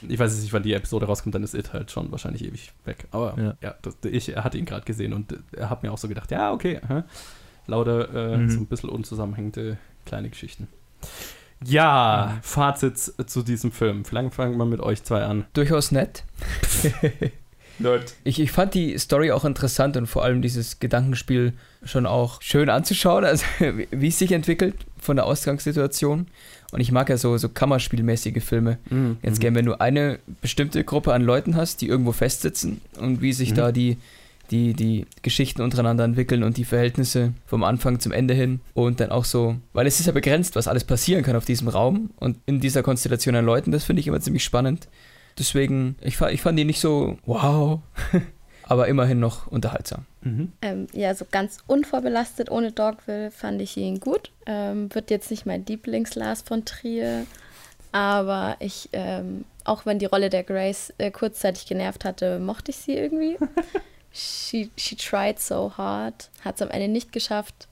Ich weiß jetzt nicht, wann die Episode rauskommt, dann ist It halt schon wahrscheinlich ewig weg. Aber Ja. ja, das, ich hatte ihn gerade gesehen und er hat mir auch so gedacht, ja, okay. Hä? Lauter äh, Mhm. so ein bisschen unzusammenhängende kleine Geschichten. Ja, Mhm. Fazit zu diesem Film. Vielleicht fangen wir mit euch zwei an. Durchaus <laughs> nett. Ich, ich fand die Story auch interessant und vor allem dieses Gedankenspiel schon auch schön anzuschauen, also <laughs> wie, es sich entwickelt von der Ausgangssituation. Und ich mag ja so, so Kammerspielmäßige Filme. Jetzt Mhm. gern, wenn du eine bestimmte Gruppe an Leuten hast, die irgendwo festsitzen und wie sich Mhm. da die, die, die Geschichten untereinander entwickeln und die Verhältnisse vom Anfang zum Ende hin und dann auch so, weil es ist ja begrenzt, was alles passieren kann auf diesem Raum und in dieser Konstellation an Leuten, das finde ich immer ziemlich spannend. Deswegen, ich, ich fand die nicht so wow, <laughs> aber immerhin noch unterhaltsam. Mhm. Ähm, ja, so ganz unvorbelastet ohne Dogville fand ich ihn gut. Ähm, wird jetzt nicht mein Lieblings-Lars von Trier, aber ich, ähm, auch wenn die Rolle der Grace äh, kurzzeitig genervt hatte, mochte ich sie irgendwie. <laughs> she, she tried so hard, hat es am Ende nicht geschafft.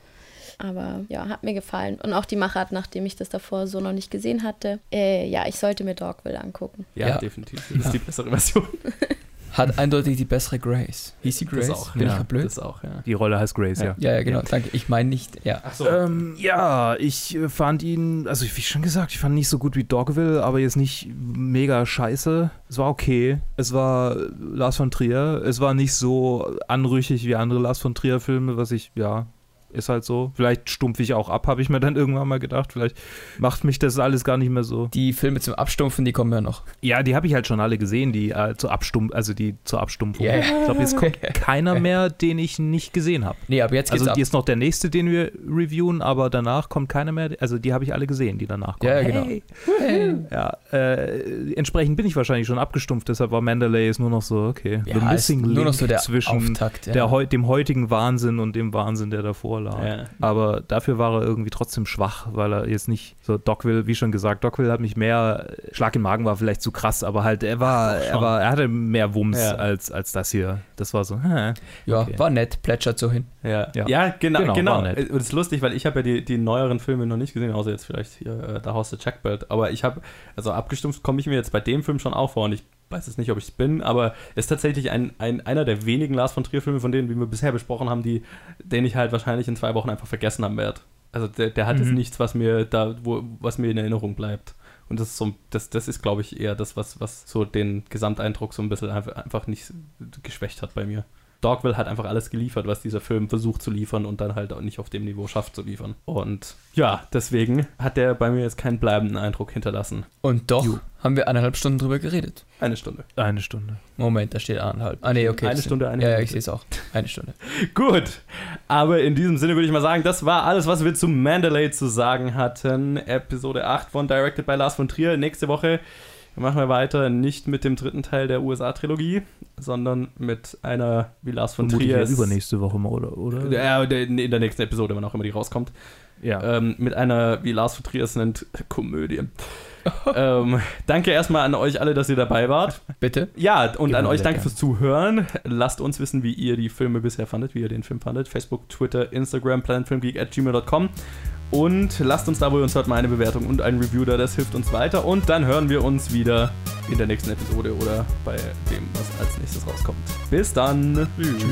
Aber ja, hat mir gefallen. Und auch die Machart, nachdem ich das davor so noch nicht gesehen hatte. Äh, ja, ich sollte mir Dogville angucken. Ja, Ja. definitiv. Das ist die bessere Version. <laughs> Hat eindeutig die bessere Grace. Hieß sie Grace? Das auch. Bin ja. ich ja blöd? Das auch, ja. Die Rolle heißt Grace, ja. Ja, ja, genau, danke. Ich meine nicht, ja. Ach so. Ähm, ja, ich äh, fand ihn, also wie schon gesagt, ich fand ihn nicht so gut wie Dogville, aber jetzt nicht mega scheiße. Es war okay. Es war äh, Lars von Trier. Es war nicht so anrüchig wie andere Lars von Trier Filme, was ich, ja, ist halt so. Vielleicht stumpf ich auch ab, habe ich mir dann irgendwann mal gedacht. Vielleicht macht mich das alles gar nicht mehr so. Die Filme zum Abstumpfen, die kommen ja noch. Ja, die habe ich halt schon alle gesehen, die äh, zur Abstumpf, also die zur Abstumpfung. Ja. Ich glaube, jetzt kommt <laughs> keiner mehr, den ich nicht gesehen habe. Nee, aber jetzt geht's Also ab. die ist noch der nächste, den wir reviewen, aber danach kommt keiner mehr. Also die habe ich alle gesehen, die danach kommen. Ja, genau. Hey. Hey. Ja, äh, entsprechend bin ich wahrscheinlich schon abgestumpft, deshalb war Mandalay ist nur noch so, okay. Ja, ist nur noch so der zwischen Auftakt. Ja. der dem heutigen Wahnsinn und dem Wahnsinn, der davor lag. Ja. Aber dafür war er irgendwie trotzdem schwach, weil er jetzt nicht so Dogville, wie schon gesagt, Dogville hat mich mehr, Schlag im Magen war vielleicht zu krass, aber halt er war, Ach, er war, er hatte mehr Wumms Ja. als, als das hier. Das war so, hä. ja, okay. war nett, plätschert so hin. Ja, Ja. ja. genau. Genau, genau. war nett. Und es ist lustig, weil ich habe ja die, die neueren Filme noch nicht gesehen, außer jetzt vielleicht hier äh, The House of Jackbird. Aber ich habe, also abgestumpft komme ich mir jetzt bei dem Film schon auch vor und ich weiß jetzt nicht, ob ich es bin, aber es ist tatsächlich ein, ein, einer der wenigen Lars von Trier-Filme, von denen, wie wir bisher besprochen haben, die, den ich halt wahrscheinlich in zwei Wochen einfach vergessen haben werde. Also der, der hat jetzt Mhm. nichts, was mir da, wo, was mir in Erinnerung bleibt. Und das ist so, das, das ist, glaube ich, eher das, was, was so den Gesamteindruck so ein bisschen einfach, einfach nicht geschwächt hat bei mir. Dogville hat einfach alles geliefert, was dieser Film versucht zu liefern und dann halt auch nicht auf dem Niveau schafft zu liefern. Und ja, deswegen hat der bei mir jetzt keinen bleibenden Eindruck hinterlassen. Und doch Jo. haben wir eineinhalb Stunden drüber geredet. Eine Stunde. Eine Stunde. Moment, da steht eineinhalb. Ah, nee, okay. Eine Stunde, eine Ja, ja, ich sehe es auch. Eine Stunde. <laughs> Gut, aber in diesem Sinne würde ich mal sagen, das war alles, was wir zu Mandalay zu sagen hatten. Episode 8 von Directed by Lars von Trier. Nächste Woche machen wir weiter nicht mit dem dritten Teil der USA-Trilogie, sondern mit einer, wie Lars von Vermutlich Trier ja übernächste Woche mal, oder? oder? Ja, in der nächsten Episode, wann auch immer die rauskommt. Ja. Ähm, mit einer, wie Lars von Trier es nennt, Komödie. <laughs> ähm, danke erstmal an euch alle, dass ihr dabei wart. Bitte? Ja, und Immer an euch danke fürs Zuhören. Lasst uns wissen, wie ihr die Filme bisher fandet, wie ihr den Film fandet. Facebook, Twitter, Instagram, planetfilmgeek at gmail.com. Und lasst uns da, wo ihr uns hört, mal eine Bewertung und ein Review da, das hilft uns weiter. Und dann hören wir uns wieder in der nächsten Episode oder bei dem, was als nächstes rauskommt. Bis dann. Tschüss.